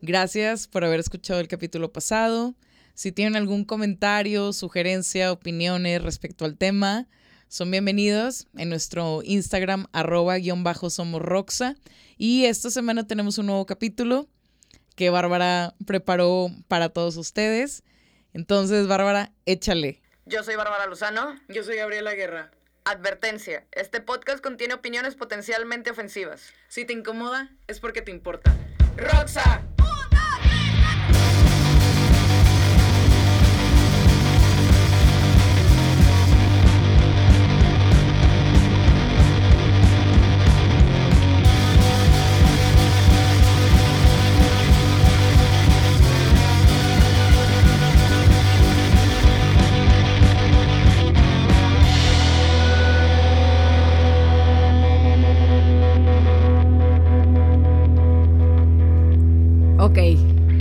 Gracias por haber escuchado el capítulo pasado. Si tienen algún comentario, sugerencia, opiniones respecto al tema, son bienvenidos en nuestro Instagram arroba guion bajo somos Roxa. Y esta semana tenemos un nuevo capítulo que Bárbara preparó para todos ustedes. Entonces, Bárbara, échale. Yo soy Bárbara Lozano. Yo soy Gabriela Guerra. Advertencia. Este podcast contiene opiniones potencialmente ofensivas. Si te incomoda, es porque te importa. ¡Roxa!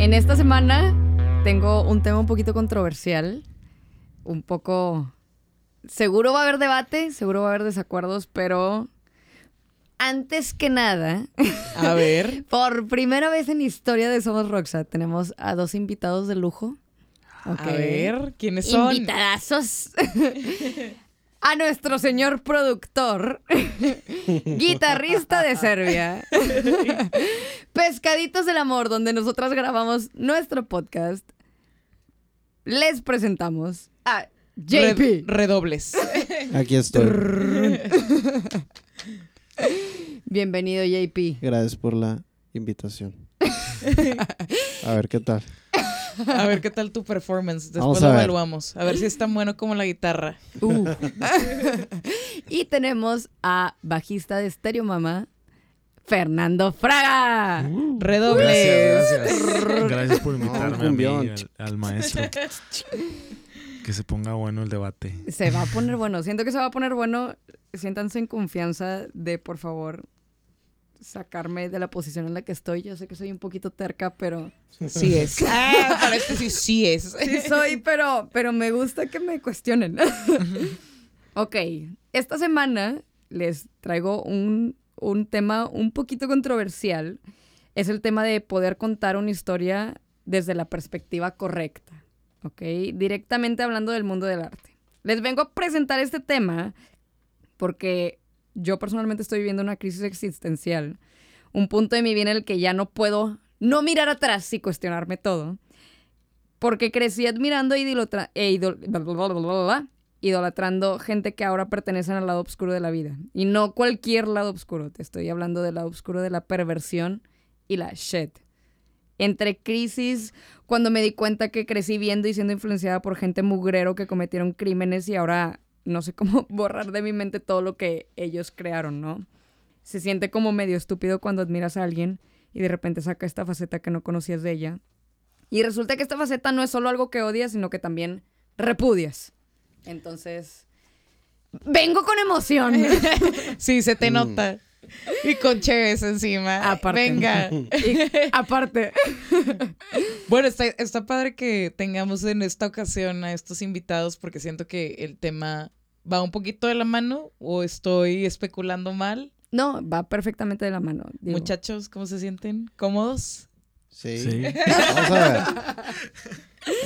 En esta semana tengo un tema un poquito controversial, un poco... Seguro va a haber debate, seguro va a haber desacuerdos, pero antes que nada, A ver. por primera vez en historia de Somos Roxa, tenemos a dos invitados de lujo. A ver, ¿quiénes son? Invitadazos. A nuestro señor productor, guitarrista de Serbia, Pescaditos del Amor, donde nosotras grabamos nuestro podcast. Les presentamos a JP. Re- redobles. Aquí estoy. Bienvenido, JP. Gracias por la invitación. A ver qué tal. A ver qué tal tu performance. Después Vamos lo a ver. evaluamos. A ver si es tan bueno como la guitarra. Uh. y tenemos a bajista de Stereo Mama, Fernando Fraga. Redobles. Gracias, gracias. Gracias por invitarme a mí, al, al maestro. Que se ponga bueno el debate. Se va a poner bueno. Siento que se va a poner bueno. Siéntanse en confianza de, por favor, sacarme de la posición en la que estoy. Yo sé que soy un poquito terca, pero... Sí es. Ah, para este sí, sí es. Sí soy, pero, pero me gusta que me cuestionen. ok, esta semana les traigo un, un tema un poquito controversial. Es el tema de poder contar una historia desde la perspectiva correcta. Ok, directamente hablando del mundo del arte. Les vengo a presentar este tema porque yo personalmente estoy viviendo una crisis existencial. Un punto de mi vida en el que ya no puedo no mirar atrás y cuestionarme todo. Porque crecí admirando e, e idol- idolatrando gente que ahora pertenecen al lado oscuro de la vida. Y no cualquier lado oscuro. Te estoy hablando del lado oscuro de la perversión y la shit. Entre crisis, cuando me di cuenta que crecí viendo y siendo influenciada por gente mugrero que cometieron crímenes y ahora no sé cómo borrar de mi mente todo lo que ellos crearon, ¿no? Se siente como medio estúpido cuando admiras a alguien y de repente saca esta faceta que no conocías de ella. Y resulta que esta faceta no es solo algo que odias, sino que también repudias. Entonces, vengo con emoción. Sí, se te Mm. nota. Y con Chévez encima. Aparte. Venga. Y aparte, Bueno, está, está padre que tengamos en esta ocasión a estos invitados porque siento que el tema va un poquito de la mano o estoy especulando mal. no, va perfectamente de la mano. digo. Muchachos, ¿cómo se sienten? ¿Cómodos? Sí. Sí. Vamos a ver.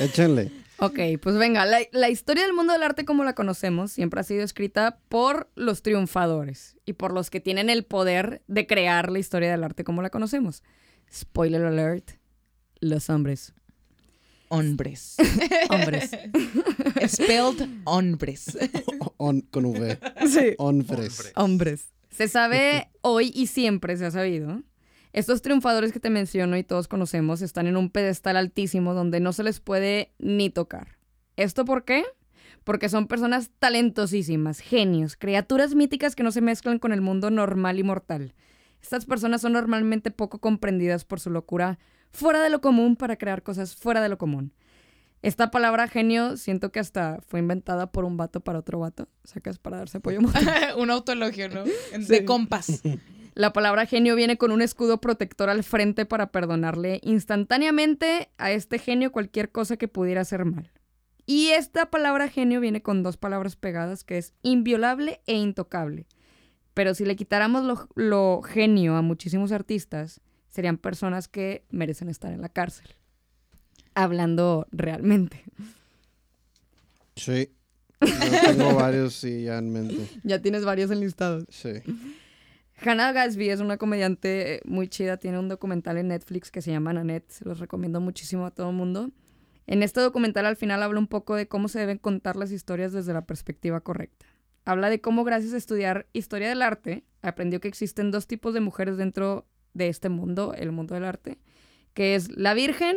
Échenle. Ok, pues venga, la, la historia del mundo del arte como la conocemos siempre ha sido escrita por los triunfadores y por los que tienen el poder de crear la historia del arte como la conocemos. Spoiler alert, los hombres. Hombres. Hombres. Spelled hombres. On- con V. sí. Onfres. Hombres. Se sabe hoy y siempre se ha sabido. Estos triunfadores que te menciono y todos conocemos están en un pedestal altísimo donde no se les puede ni tocar. ¿Esto por qué? Porque son personas talentosísimas, genios, criaturas míticas que no se mezclan con el mundo normal y mortal. Estas personas son normalmente poco comprendidas por su locura fuera de lo común para crear cosas fuera de lo común. Esta palabra genio siento que hasta fue inventada por un vato para otro vato. Sacas para darse apoyo un autologio, ¿no? De compas. La palabra genio viene con un escudo protector al frente para perdonarle instantáneamente a este genio cualquier cosa que pudiera hacer mal. Y esta palabra genio viene con dos palabras pegadas que es inviolable e intocable. Pero si le quitáramos lo, lo genio a muchísimos artistas, serían personas que merecen estar en la cárcel. Hablando realmente. Sí. Yo tengo varios sí ya en mente. Ya tienes varios enlistados. Sí. Hannah Gatsby es una comediante muy chida, tiene un documental en Netflix que se llama Nanette, se los recomiendo muchísimo a todo el mundo. En este documental al final habla un poco de cómo se deben contar las historias desde la perspectiva correcta. Habla de cómo gracias a estudiar historia del arte aprendió que existen dos tipos de mujeres dentro de este mundo, el mundo del arte, que es la virgen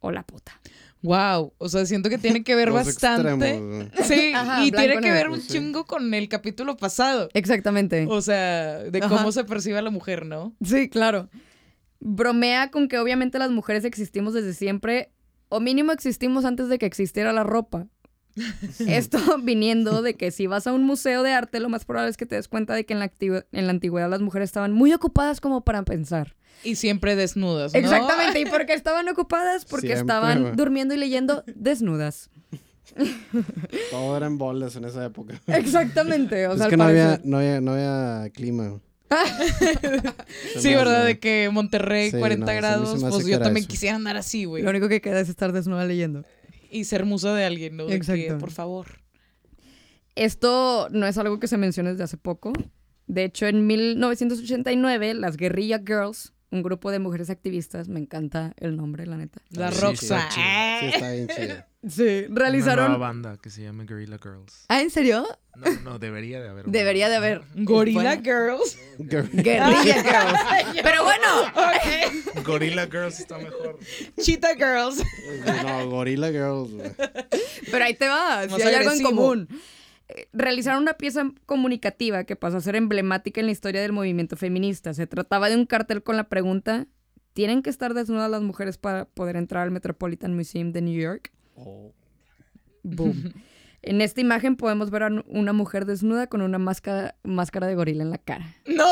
o la puta. Wow, o sea, siento que tiene que ver bastante. extremos. Sí, Ajá, y tiene que ver un sí. chingo con el capítulo pasado. Exactamente. O sea, de Ajá. cómo se percibe a la mujer, ¿no? Sí, claro. Bromea con que obviamente las mujeres existimos desde siempre, o mínimo existimos antes de que existiera la ropa. Esto viniendo de que si vas a un museo de arte, lo más probable es que te des cuenta de que en la, en la antigüedad las mujeres estaban muy ocupadas como para pensar. Y siempre desnudas, ¿no? Exactamente. ¿Y por qué estaban ocupadas? Porque Siempre, estaban durmiendo y leyendo desnudas. Todo era en bolas en esa época. Exactamente. O es sea, que no había, no, había, no había clima. Sí, ¿verdad? hace- De que Monterrey, Sí, 40 no, se me- se grados, pues yo también eso. quisiera andar así, güey. Lo único que queda es estar desnuda leyendo. Y ser musa de alguien, ¿no? De que, Exacto. por favor. Esto no es algo que se menciona desde hace poco. De hecho, en 1989, las Guerrilla Girls, un grupo de mujeres activistas, me encanta el nombre, la neta. La Sí, Roxa. está chido. Sí, está bien chido. Sí, Una nueva realizaron... banda que se llama Guerrilla Girls. Ah, ¿en serio? No, no, debería de haber. una. Debería de haber. Gorilla Bueno. Girls. Girl. Guerrilla Girls. Pero bueno, Gorilla Girls está mejor. Cheetah Girls. No, Gorilla Girls, pero ahí te va, si hay algo en común. Eh, Realizaron una pieza comunicativa que pasó a ser emblemática en la historia del movimiento feminista. Se trataba de un cartel con la pregunta, ¿tienen que estar desnudas las mujeres para poder entrar al Metropolitan Museum de New York? Boom. En esta imagen podemos ver a un- una mujer desnuda con una máscara, máscara de gorila en la cara. ¡No!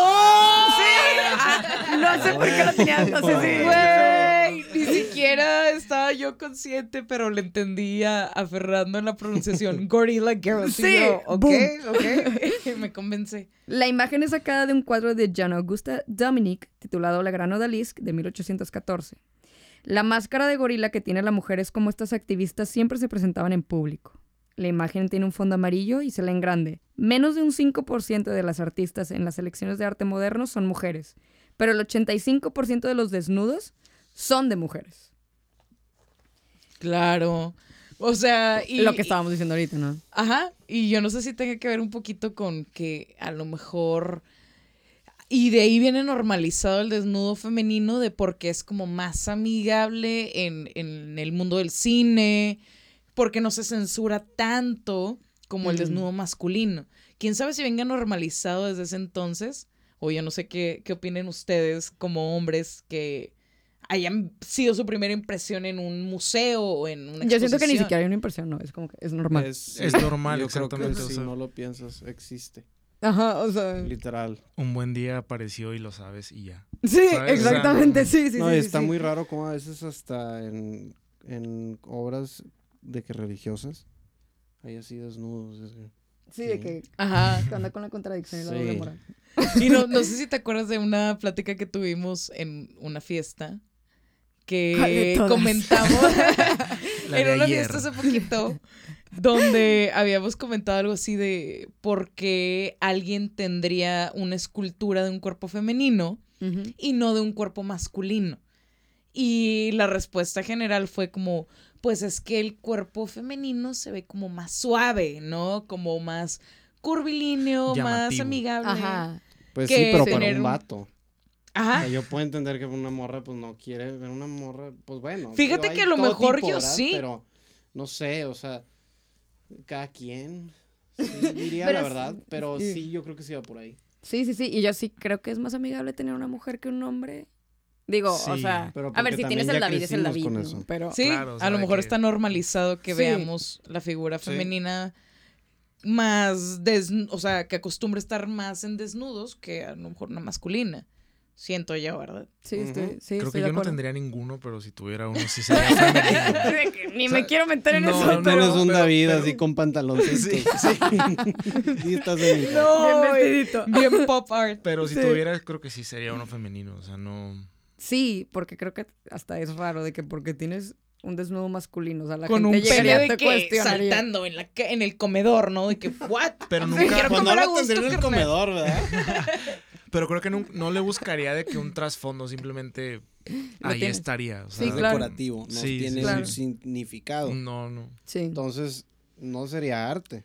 No sé por qué lo tenía, no sé si... Güey, ni siquiera estaba yo consciente, pero le entendía a Fernando en la pronunciación Gorilla Girls. y Sí, yo, ok, boom. ok. Me convencé. La imagen es sacada de un cuadro de Jean Augusta Dominic titulado La Gran Odalisque de 1814. La máscara de gorila que tiene la mujer es como estas activistas siempre se presentaban en público. La imagen tiene un fondo amarillo y se lee en grande. Menos de un 5% de las artistas en las selecciones de arte moderno son mujeres, pero el 85% de los desnudos son de mujeres. Claro. O sea, y. Lo que estábamos diciendo ahorita, ¿no? Ajá, y yo no sé si tenga que ver un poquito con que a lo mejor... Y de ahí viene normalizado el desnudo femenino de porque es como más amigable en, en el mundo del cine, porque no se censura tanto como el desnudo masculino. ¿Quién sabe si venga normalizado desde ese entonces? O yo no sé qué, qué opinen ustedes como hombres que hayan sido su primera impresión en un museo o en una Yo siento que ni exposición. siquiera hay una impresión, ¿no? Es como que es normal. Es, Es normal, yo creo que si no lo piensas, existe. Ajá, o sea... Literal. Un buen día apareció y lo sabes y ya. Sí, ¿Sabes? exactamente, O sea, sí, sí, no, sí, está sí. muy raro como a veces hasta en, en obras de que religiosas hay así desnudos. es que- Sí, de que Ajá. que anda con la contradicción y la Sí. doble moral. Y no, no sé si te acuerdas de una plática que tuvimos en una fiesta ¿Cuál que comentamos en una ayer. fiesta hace poquito donde habíamos comentado algo así de por qué alguien tendría una escultura de un cuerpo femenino y no de un cuerpo masculino. Y la respuesta general fue como, pues es que el cuerpo femenino se ve como más suave, ¿no? Como más curvilíneo, más amigable. Ajá. Pues Que sí, pero para tener un un- vato. O Ajá. sea, yo puedo entender que una morra pues no quiere ver una morra, pues bueno. Fíjate que a lo mejor tipo, yo ¿verdad? sí. Pero no sé, o sea, cada quien. Sí, diría Pero la sí- verdad, pero sí. yo creo que sí va por ahí. Sí, sí, sí. Y yo sí creo que es más amigable tener una mujer que un hombre. Digo, o sea, pero a ver, si tienes el David, es el David. Pero Sí, Claro, o a lo mejor que- está normalizado que Sí. veamos la figura Sí. femenina más, desn- o sea, que acostumbra estar más en desnudos que a lo mejor una masculina. Siento yo, ¿verdad? sí, estoy, sí, Creo estoy que de yo no tendría ninguno, pero si tuviera uno sí sería. Sí, Ni me quiero meter en no, eso, no, pero... Tienes un pero- David pero- así con pantaloncitos. Sí, y estás mi No, Bien vestidito. bien pop art. Pero si Sí. tuviera, creo que sí sería uno femenino. O sea, no. Sí, porque creo que hasta es raro de que porque tienes un desnudo masculino, o sea, la Con gente un de que saltando en, la, en el comedor, ¿no? De que, ¿what? Pero Sí, nunca- quiero no comer a lo gusto, tendría en el comedor, ¿verdad? Pero creo que no, no le buscaría de que un trasfondo simplemente ahí tienes. estaría. o Sí, sea, es claro. decorativo, no Sí, tiene sí, Claro. un significado. No, no. Sí. Entonces, no sería arte.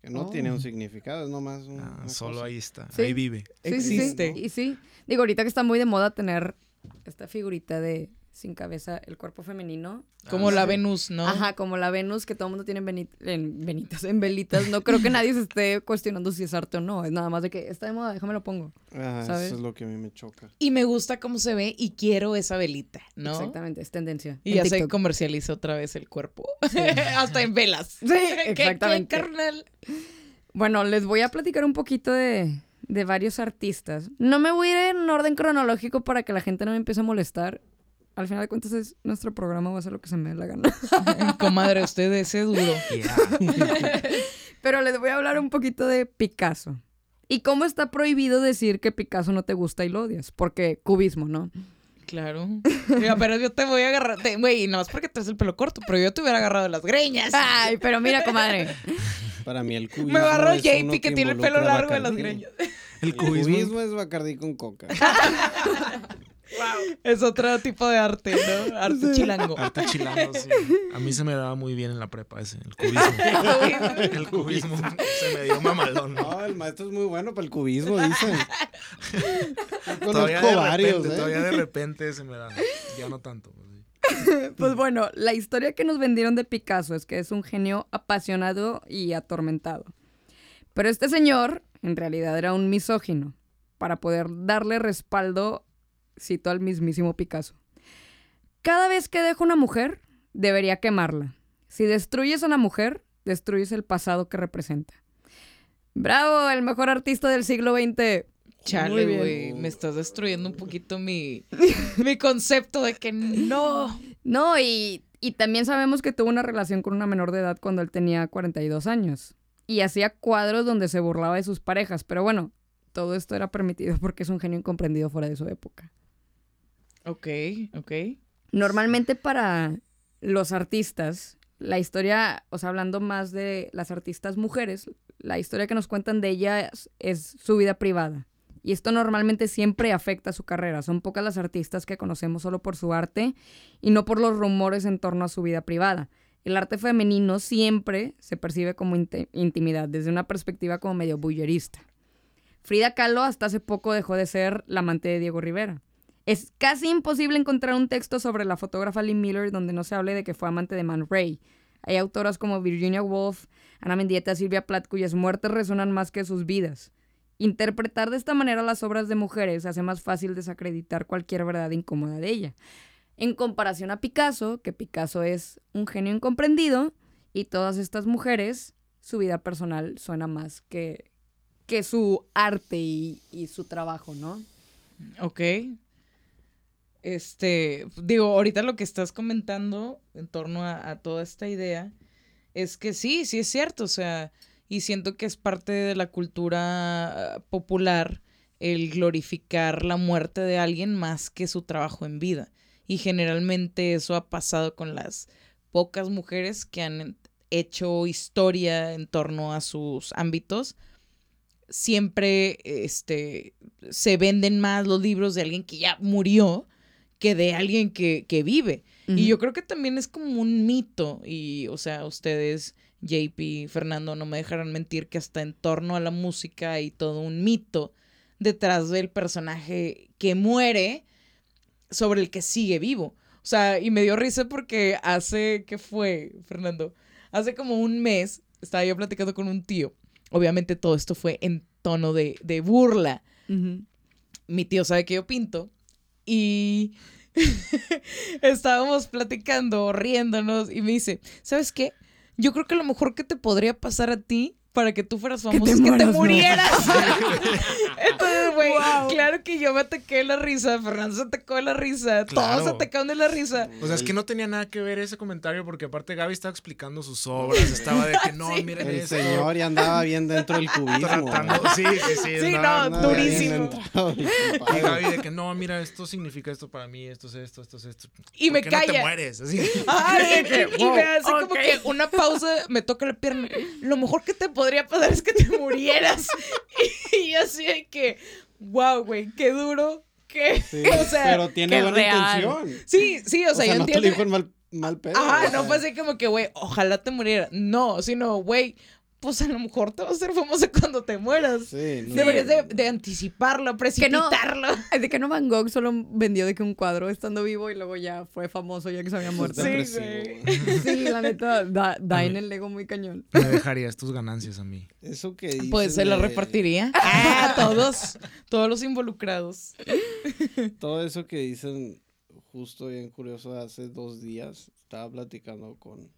Que no Oh. tiene un significado, es nomás un- Ah, una solo cosa. ahí está. Sí. Ahí vive. Sí, sí, sí. Existe. Y sí, digo, ahorita que está muy de moda tener esta figurita de sin cabeza, el cuerpo femenino. Como Ah, la sí. Venus, ¿no? Ajá, como la Venus, que todo el mundo tiene en, veni- en venitas, en velitas. No creo que nadie se esté cuestionando si es arte o no. Es nada más de que está de moda, déjame lo pongo. Ah, ¿sabes? Eso es lo que a mí me choca. Y me gusta cómo se ve y quiero esa velita, ¿no? Exactamente, es tendencia. Y ya se comercializa otra vez el cuerpo. Hasta en velas. Sí, ¿Qué- qué, exactamente. carnal? Bueno, les voy a platicar un poquito de, de varios artistas. No me voy a ir en orden cronológico para que la gente no me empiece a molestar. Al final de cuentas, es, nuestro programa va a hacer lo que se me dé la gana. Comadre, usted ese duro. Pero les voy a hablar un poquito de Picasso. Y cómo está prohibido decir que Picasso no te gusta y lo odias. Porque cubismo, ¿no? Claro. Mira, pero yo te voy a agarrar. Güey, no es porque traes el pelo corto, pero yo te hubiera agarrado las greñas. Ay, pero mira, comadre. Para mí el cubismo Me agarró es JP que tiene el pelo largo de las greñas. El El cubismo. cubismo es Bacardí con coca. Es otro tipo de arte, ¿no? Arte chilango. Arte chilango, sí. A mí se me daba muy bien en la prepa ese, el cubismo. El cubismo se me dio mamalón. ¿no? No, el maestro es muy bueno para el cubismo, dicen. Yo Todavía conozco de varios, repente, ¿eh? todavía de repente se me da. Ya no tanto. pues, sí. Pues bueno, la historia que nos vendieron de Picasso es que es un genio apasionado y atormentado. Pero este señor, en realidad, era un misógino. Para poder darle respaldo, cito al mismísimo Picasso. Cada vez que dejo una mujer, debería quemarla. Si destruyes a una mujer, destruyes el pasado que representa. ¡Bravo! El mejor artista del siglo XX. Chale, güey. Me estás destruyendo un poquito mi, mi concepto de que no. No, y, y también sabemos que tuvo una relación con una menor de edad cuando él tenía 42 años. Y hacía cuadros donde se burlaba de sus parejas. Pero bueno, todo esto era permitido porque es un genio incomprendido fuera de su época. Ok, ok. Normalmente para los artistas, la historia, o sea, hablando más de las artistas mujeres, la historia que nos cuentan de ellas es su vida privada. Y esto normalmente siempre afecta a su carrera. Son pocas las artistas que conocemos solo por su arte y no por los rumores en torno a su vida privada. El arte femenino siempre se percibe como intimidad, desde una perspectiva como medio bullerista. Frida Kahlo hasta hace poco dejó de ser la amante de Diego Rivera. Es casi imposible encontrar un texto sobre la fotógrafa Lee Miller donde no se hable de que fue amante de Man Ray. Hay autoras como Virginia Woolf, Ana Mendieta, Silvia Plath, cuyas muertes resuenan más que sus vidas. Interpretar de esta manera las obras de mujeres hace más fácil desacreditar cualquier verdad incómoda de ella. En comparación a Picasso, que Picasso es un genio incomprendido, y todas estas mujeres, su vida personal suena más que, que su arte y, y su trabajo, ¿no? Ok. Este, digo, ahorita lo que estás comentando en torno a, toda esta idea es que sí, sí es cierto, o sea, y siento que es parte de la cultura ah, popular el glorificar la muerte de alguien más que su trabajo en vida. Y generalmente eso ha pasado con las pocas mujeres que han hecho historia en torno a sus ámbitos. Siempre este, se venden más los libros de alguien que ya murió que de alguien que, que vive. Y yo creo que también es como un mito. Y, o sea, ustedes, JP, Fernando, no me dejarán mentir que hasta en torno a la música hay todo un mito detrás del personaje que muere sobre el que sigue vivo. O sea, y me dio risa porque hace, ¿qué fue, Fernando? Hace como un mes estaba yo platicando con un tío. Obviamente todo esto fue en tono de, de burla. Mi tío sabe que yo pinto. Y estábamos platicando, riéndonos, y me dice, ¿sabes qué? Yo creo que lo mejor que te podría pasar a ti, para que tú fueras te famoso es que te mueras, no. murieras. Entonces, güey, claro que yo me ataqué de la risa, Fernando se atacó de la risa, Claro. todos se atacaron de la risa. O sea, es que no tenía nada que ver ese comentario porque aparte Gaby estaba explicando sus obras, estaba de que no, Sí. miren El esto. señor ya andaba bien dentro del cubismo. Tratando, sí, sí, sí. Sí, andaba- no, Andaba bien durísimo. Y. Gaby de que no, mira, esto significa esto para mí, esto es esto, esto es esto. Y me ¿Por qué no te calla. mueres? Así. Ay, y, y me hace como que una pausa, me toca la pierna. Lo mejor que te podría pasar es que te murieras. Y yo así de que, wow, güey, qué duro. Que, Sí, o sea, pero tiene buena real. intención. sí, sí, o sea, yo no te entiendo. lo dijo en mal, mal pedo. Ajá, o sea, no fue así como que, güey, ojalá te muriera. No, sino, güey, pues a lo mejor te vas a hacer famoso cuando te mueras. Sí, no. Deberías de, de anticiparlo, precipitarlo. De que no Van Gogh solo vendió de que un cuadro estando vivo y luego ya fue famoso ya que se había muerto. Sí, güey. Sí, la neta, da, da en el ego muy cañón. Me dejarías tus ganancias a mí. Eso que dicen Pues se lo de- repartiría a todos, todos los involucrados. Todo eso que dicen, justo bien curioso, hace dos días estaba platicando con,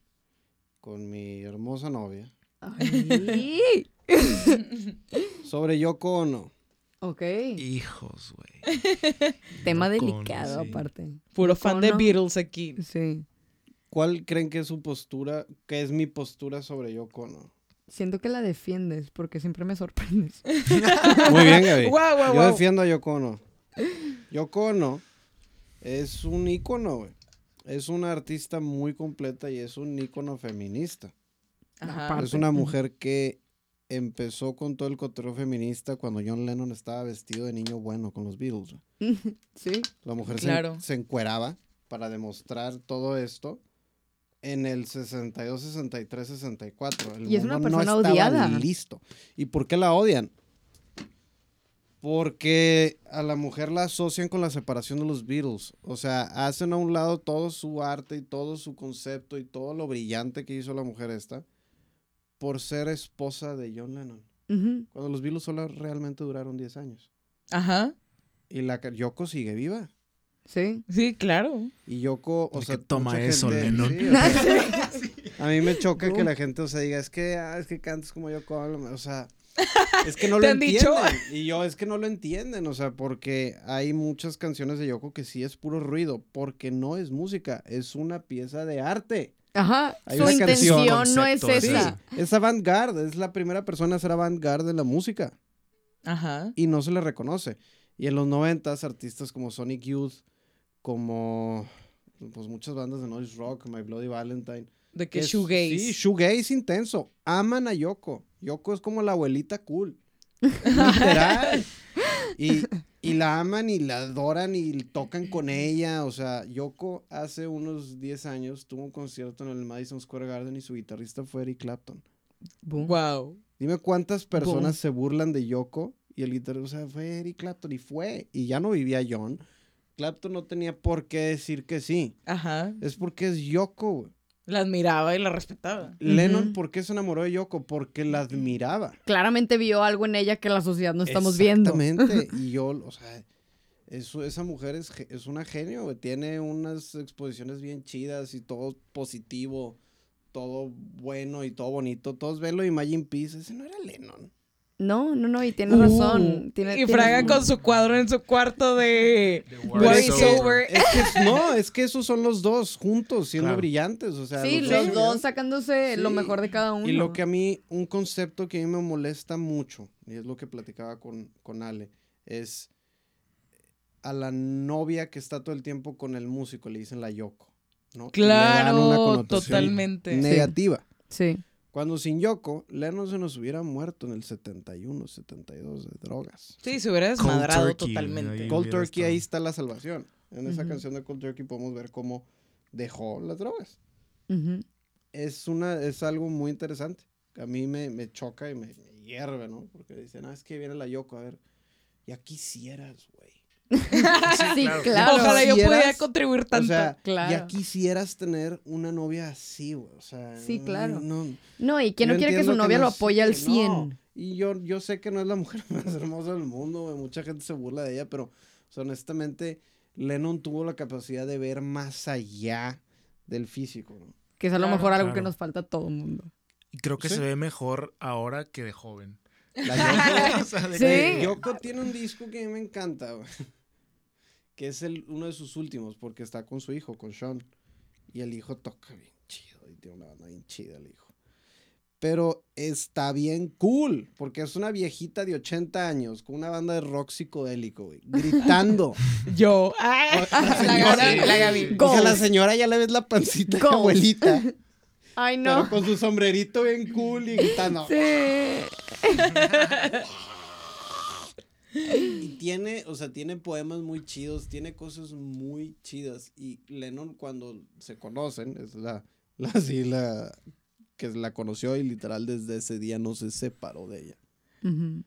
con mi hermosa novia Ay. sobre Yoko Ono. ok. Hijos, güey. Tema Yoko Ono, delicado, sí. aparte. Puro fan de Ono. Beatles aquí. Sí. ¿Cuál creen que es su postura, que es mi postura sobre Yoko Ono? Siento que la defiendes porque siempre me sorprendes. Muy bien, Gaby. Guau, guau, Yo guau. defiendo a Yoko Ono. Yoko Ono es un ícono, güey. Es una artista muy completa y es un ícono feminista. Ajá. Es una mujer que empezó con todo el cotorreo feminista cuando John Lennon estaba vestido de niño bueno con los Beatles. Sí. La mujer se- Claro. se, encueraba para demostrar todo esto en el 62, 63, 64. El Y es una persona no estaba odiada. listo. ¿Y por qué la odian? Porque a la mujer la asocian con la separación de los Beatles. O sea, hacen a un lado todo su arte y todo su concepto y todo lo brillante que hizo la mujer esta por ser esposa de John Lennon. Cuando los Beatles solo realmente duraron 10 años. Ajá. Y la Yoko sigue viva. Sí. Sí, claro. Y Yoko, o sea, que toma eso, gente- Lennon. sí, o sea, a mí me choca que la gente, o sea, diga, es que, ah, es que cantas como Yoko, Ono", o sea, es que no ¿Te lo han dicho? entienden. Y yo, es que no lo entienden, o sea, porque hay muchas canciones de Yoko que sí es puro ruido, porque no es música, es una pieza de arte. Ajá. Hay Su canción- intención no es concepto, Sí, esa. es avant-garde, es la primera persona a ser avant-garde en la música. Ajá. y no se le reconoce. Y en los noventas, artistas como Sonic Youth, como pues muchas bandas de noise rock, My Bloody Valentine. De que es- shoegaze. Sí, shoegaze intenso. Aman a Yoko. Yoko es como la abuelita cool. Literal. Y, y la aman y la adoran y tocan con ella. O sea, Yoko hace unos 10 años tuvo un concierto en el Madison Square Garden y su guitarrista fue Eric Clapton. Boom. Wow. Dime cuántas personas Boom. se burlan de Yoko y el guitarrista, o sea, fue Eric Clapton y fue. Y ya no vivía John. Clapton no tenía por qué decir que sí. Ajá. Es porque es Yoko, güey. La admiraba y la respetaba. Lennon, ¿por qué se enamoró de Yoko? Porque la admiraba. Claramente vio algo en ella que la sociedad no estamos viendo. Exactamente. Y yo, o sea, eso, esa mujer es, es una genio. Tiene unas exposiciones bien chidas y todo positivo, todo bueno y todo bonito. Todos ven lo de Imagine Peace. Ese no era Lennon. No, no, no, y tiene razón. Uh, Tiene, y tiene- Fraga con su cuadro en su cuarto de War is over. Es que no, es que esos son los dos juntos, siendo Claro. brillantes. O sea, Sí, los los dos dos sacándose lo mejor de cada uno. Y lo que a mí, un concepto que a mí me molesta mucho, y es lo que platicaba con, con Ale, es a la novia que está todo el tiempo con el músico, le dicen la Yoko. ¿no? Y le dan una Claro, totalmente. Negativa. Sí. Cuando sin Yoko, Lennon se nos hubiera muerto en el 71, 72 de drogas. Sí, se hubiera desmadrado Turkey, totalmente. ahí. Cold Turkey, estado. ahí está la salvación. En esa Ujú. canción de Cold Turkey podemos ver cómo dejó las drogas. Ujú. es una es algo muy interesante. A mí me, me choca y me, me hierve, ¿no? Porque dicen, ah, es que viene la Yoko, a ver, ya quisieras, güey. Sí, claro. claro. Ojalá yo pudiera contribuir tanto. O sea, claro. ya quisieras tener una novia así, güey. O sea, Sí, claro. No, No, y quién no quiere que su novia no lo apoye al sí, 100. no. Y yo, yo sé que no es la mujer más hermosa del mundo, güey. Mucha gente se burla de ella, pero o sea, honestamente, Lennon tuvo la capacidad de ver más allá del físico, ¿no? Que es a lo Claro, mejor algo que nos falta a todo el mundo. Y creo que Sí. se ve mejor ahora que de joven. La Yoko, O sea, de Sí. que- Yoko tiene un disco que a mí me encanta, güey, que es el, uno de sus últimos, porque está con su hijo, con Sean. Y el hijo toca bien chido, y tiene una banda bien chida el hijo. Pero está bien cool, porque es una viejita de 80 años con una banda de rock psicodélico, güey, gritando. Yo. Ah, La la, señora- Gaby, la Gaby. O sea, la señora ya le ves la pancita de abuelita, Ay, pero no. con su sombrerito bien cool y gritando. Sí. Y tiene, o sea, tiene poemas muy chidos, tiene cosas muy chidas. Y Lennon, cuando se conocen, es la, la, sí, la que la conoció y literal desde ese día no se separó de ella.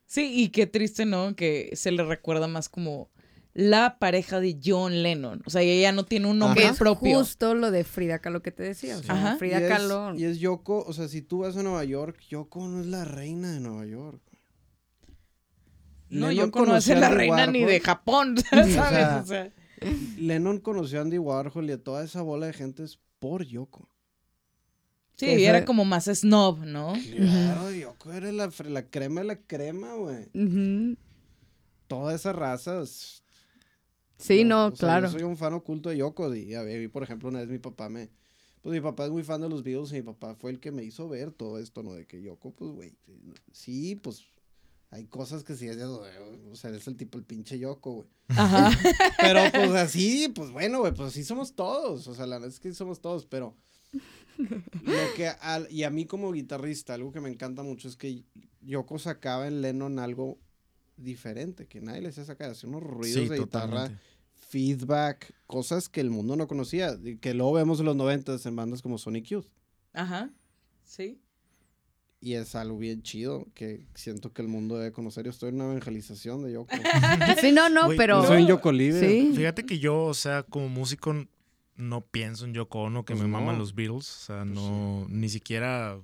Sí, y qué triste, ¿no? Que se le recuerda más como la pareja de John Lennon. O sea, ella no tiene un nombre es propio. justo lo de Frida Kahlo que te decía. O sea, Ajá. Frida y, es, Kahlo. y es Yoko, o sea, si tú vas a Nueva York, Yoko no es la reina de Nueva York. No, Lennon yo conozco conoció a la reina ni de Japón, ¿sabes? sea, O sea, Lennon conoció a Andy Warhol y a toda esa bola de gente es por Yoko. sí, era como más snob, ¿no? Claro, Yoko era la, la crema de la crema, güey. Ujú. Toda esa raza es Sí, no, o sea, claro. Yo soy un fan oculto de Yoko. Y a ver, por ejemplo, una vez mi papá me. Pues mi papá es muy fan de los Beatles y mi papá fue el que me hizo ver todo esto, ¿no? De que Yoko, pues, güey. Sí, pues. Hay cosas que sí es de- O sea, es el tipo, el pinche Yoko, güey. Ajá. Pero pues así, pues bueno, güey, pues así somos todos. O sea, la verdad es que somos todos, pero. Lo que al- y a mí como guitarrista, algo que me encanta mucho es que Yoko sacaba en Lennon algo diferente, que nadie le hacía sacar, hacía unos ruidos Sí, de guitarra totalmente. feedback, cosas que el mundo no conocía, y que luego vemos en los noventas en bandas como Sonic Youth. Ajá. Sí. Y es algo bien chido que siento que el mundo debe conocer. Yo estoy en una evangelización de Yoko. Sí, no, no, pero. Yo soy un Yoko libre. Sí. Fíjate que yo, o sea, como músico no pienso en Yoko Ono, que Pues me no. maman los Beatles. O sea, Pues no, ni siquiera,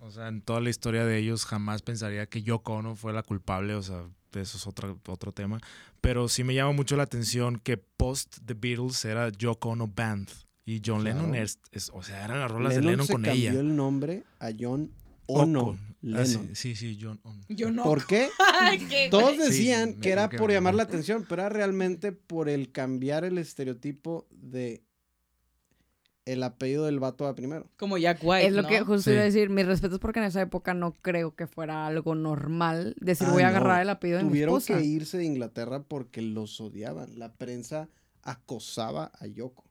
o sea, en toda la historia de ellos jamás pensaría que Yoko Ono fue la culpable, o sea, eso es otro, otro tema. Pero sí me llama mucho la atención que post The Beatles era Yoko Ono Band. Y John Claro. Lennon es, es- o sea, eran las rolas Lennon de Lennon se con cambió ella. el nombre a John Ono Ocon. Ah, sí, Lennon. sí, sí, John Ono. Yo no. ¿Por qué? Todos decían que era por llamar la atención, pero era realmente por el cambiar el estereotipo de el apellido del vato a primero. Como Jack White, Es lo ¿no? que justo Sí. iba a decir. Mis respetos porque en esa época no creo que fuera algo normal decir Ah, voy a no. agarrar el apellido de mi Tuvieron que irse de Inglaterra porque los odiaban. La prensa acosaba a Yoko.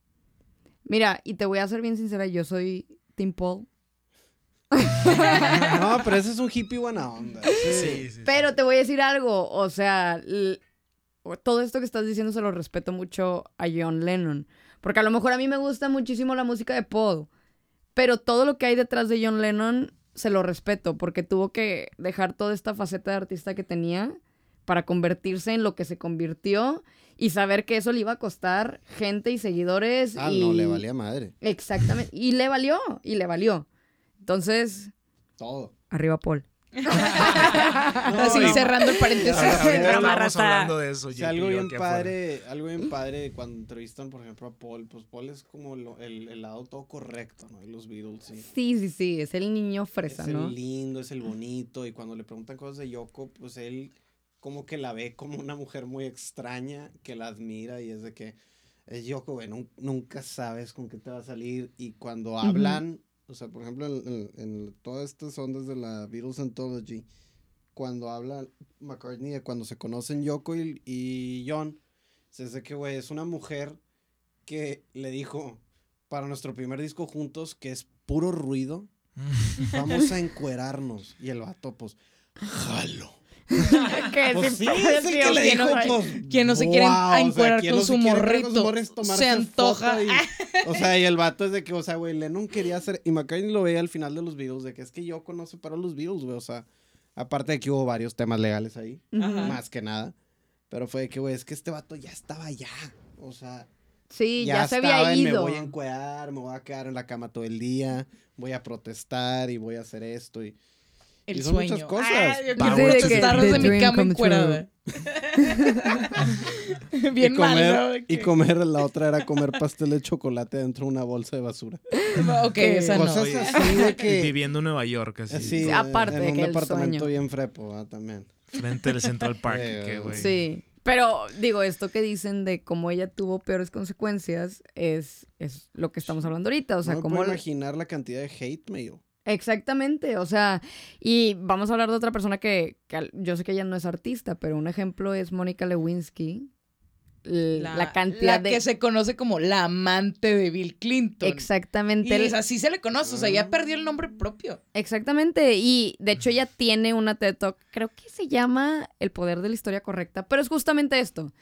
Mira, y te voy a ser bien sincera, yo soy Tim Paul. No, pero ese es un hippie buena onda. Sí, sí, sí. Pero te voy a decir algo, o sea, todo esto que estás diciendo se lo respeto mucho a John Lennon, porque a lo mejor a mí me gusta muchísimo la música de Paul, pero todo lo que hay detrás de John Lennon se lo respeto, porque tuvo que dejar toda esta faceta de artista que tenía para convertirse en lo que se convirtió y saber que eso le iba a costar gente y seguidores. Ah, y... no, le valía madre. Exactamente, y le valió, y le valió. Entonces, Todo. arriba Paul. Así y- cerrando el paréntesis. Estamos hablando de eso. O JP, sea, algo bien afuera. padre, algo bien padre cuando entrevistan, por ejemplo, a Paul, pues Paul es como lo- el, el lado todo correcto, ¿no? De los Beatles, sí. Sí, sí, sí, es el niño fresa, es el ¿no? lindo, es el bonito, y cuando le preguntan cosas de Yoko, pues él como que la ve como una mujer muy extraña, que la admira, y es de que es Yoko, güey, nun- nunca sabes con qué te va a salir, y cuando hablan, o sea, por ejemplo, en, en- en todas estas ondas de la Beatles Anthology, cuando habla McCartney de cuando se conocen Yoko y, y John, se dice que, güey, es una mujer que le dijo para nuestro primer disco juntos que es puro ruido, vamos a encuerarnos. Y el vato, pues, jalo. que Pues sí, es el que le ¿quién dijo, no- pues, ¿Quién no se quiere wow, o sea, encuerar ¿quién con no su se con morrito? tomarse Se antoja. y- o sea, y el vato es de que, o sea, güey, Lennon quería hacer, y McCartney lo veía al final de los Beatles, de que es que Yoko no separó los Beatles, güey, o sea, aparte de que hubo varios temas legales ahí, Ajá. más que nada, pero fue de que, güey, es que este vato ya estaba allá, o sea, Sí, ya, se estaba había en, ido. Me voy a encuerar, me voy a quedar en la cama todo el día, voy a protestar y voy a hacer esto. Y, El Hizo sueño. muchas cosas. Ah, yo quiero to the estar dream. desde mi cama encuerada. Bien y mal, comer, ¿no? y comer, la otra era comer pastel de chocolate dentro de una bolsa de basura. Ok, esa no. Cosas así de que... Viviendo en Nueva York, así. Así, Sí, aparte en de un que el departamento sueño. bien frepo, también. Frente del Central Park, Eh, que, güey. Sí. Pero digo, esto que dicen de cómo ella tuvo peores consecuencias es, es lo que estamos hablando ahorita. O sea, no me cómo... puedo imaginar la cantidad de hate mail. Exactamente, o sea, y vamos a hablar de otra persona que, que yo sé que ella no es artista, pero un ejemplo es Mónica Lewinsky. La, cantidad la de... que se conoce como la amante de Bill Clinton. Exactamente. Y así se le conoce, o sea, ya perdió el nombre propio. Exactamente, y de hecho ella tiene una TED Talk, creo que se llama El poder de la historia correcta, pero es justamente esto,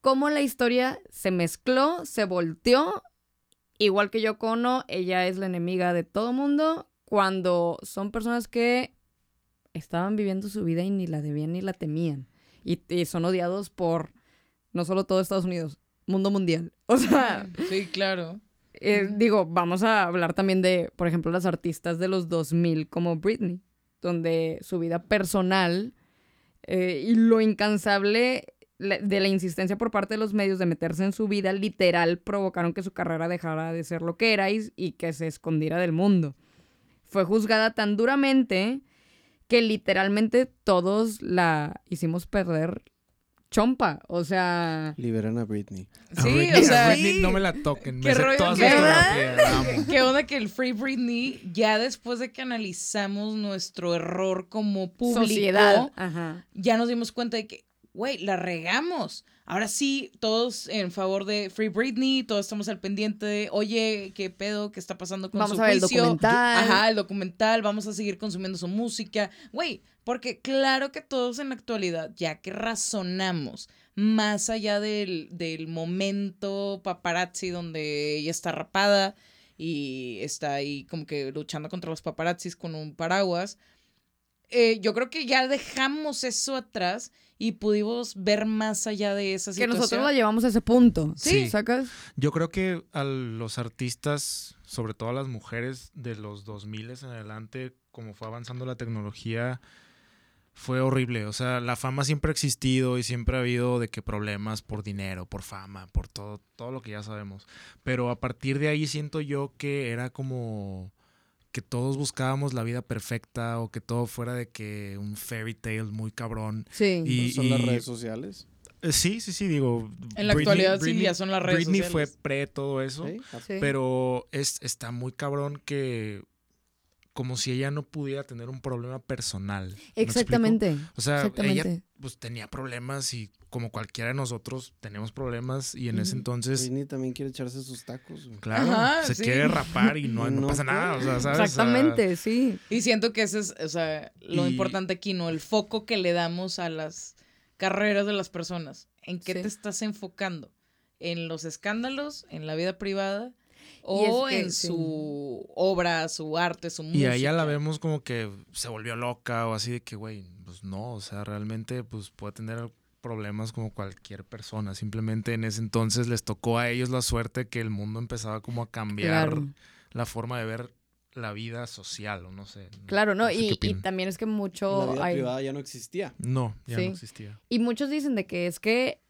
cómo la historia se mezcló, se volteó, igual que Yoko Ono, ella es la enemiga de todo mundo, cuando son personas que estaban viviendo su vida y ni la debían ni la temían, y, y son odiados por no solo todo Estados Unidos, mundo mundial. O sea, Sí, claro. eh, digo, vamos a hablar también de, por ejemplo, las artistas de los 2000 como Britney, donde su vida personal eh, y lo incansable de la insistencia por parte de los medios de meterse en su vida literal provocaron que su carrera dejara de ser lo que era y, y que se escondiera del mundo. Fue juzgada tan duramente que literalmente todos la hicimos perder chompa. O sea, Liberen a Britney. A Sí, Britney- o sea, a Britney no me la toquen. qué Me rollo. ¿Qué onda que el Free Britney, ya después de que analizamos nuestro error como público, sociedad. Ajá. ya nos dimos cuenta de que, güey, la regamos. Ahora sí, todos en favor de Free Britney, todos estamos al pendiente de, oye, ¿qué pedo? ¿Qué está pasando con Vamos su a ver el juicio? documental. Ajá, el documental, vamos a seguir consumiendo su música. Güey, porque claro que todos en la actualidad, ya que razonamos más allá del, del momento paparazzi donde ella está rapada y está ahí como que luchando contra los paparazzis con un paraguas, eh, yo creo que ya dejamos eso atrás y pudimos ver más allá de esa Que situación. nosotros la llevamos a ese punto. Sí. ¿Sacas? Yo creo que a los artistas, sobre todo a las mujeres de los 2000 en adelante, como fue avanzando la tecnología, fue horrible. O sea, la fama siempre ha existido y siempre ha habido de que problemas por dinero, por fama, por todo, todo lo que ya sabemos. Pero a partir de ahí siento yo que era como que todos buscábamos la vida perfecta o que todo fuera de que un fairy tale muy cabrón. Sí. Y- Son las redes sociales. Eh, Sí, sí, sí, digo. En la actualidad sí, ya son las redes Britney sociales. fue pre todo eso. ¿sí? Sí. Pero es, está muy cabrón que como si ella no pudiera tener un problema personal. Exactamente. O sea, Exactamente. ella pues tenía problemas y como cualquiera de nosotros tenemos problemas y en ese entonces, Britney también quiere echarse sus tacos. güey. claro, Ajá, se sí. quiere rapar y no, no No pasa nada, o sea, ¿sabes? Exactamente, sí. Y siento que ese es, o sea, lo Y- importante aquí, ¿no? El foco que le damos a las carreras de las personas. ¿En qué Sí. te estás enfocando? ¿En los escándalos? ¿En la vida privada? Y es ¿O que, en sí. su obra, su arte, su música? Y a ella la vemos como que se volvió loca o así de que, güey, pues no, o sea, realmente pues puede tener problemas como cualquier persona. Simplemente en ese entonces les tocó a ellos la suerte que el mundo empezaba como a cambiar Claro. la forma de ver la vida social o no sé. Claro, no, sé y, también es que La mucho vida hay- privada ya no existía. No, ya Sí. no existía. Y muchos dicen de que es que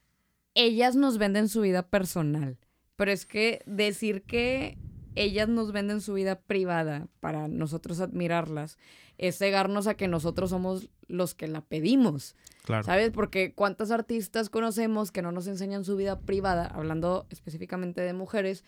ellas nos venden su vida personal. Pero es que decir que ellas nos venden su vida privada para nosotros admirarlas es cegarnos a que nosotros somos los que la pedimos. Claro. ¿Sabes? Porque cuántas artistas conocemos que no nos enseñan su vida privada, hablando específicamente de mujeres,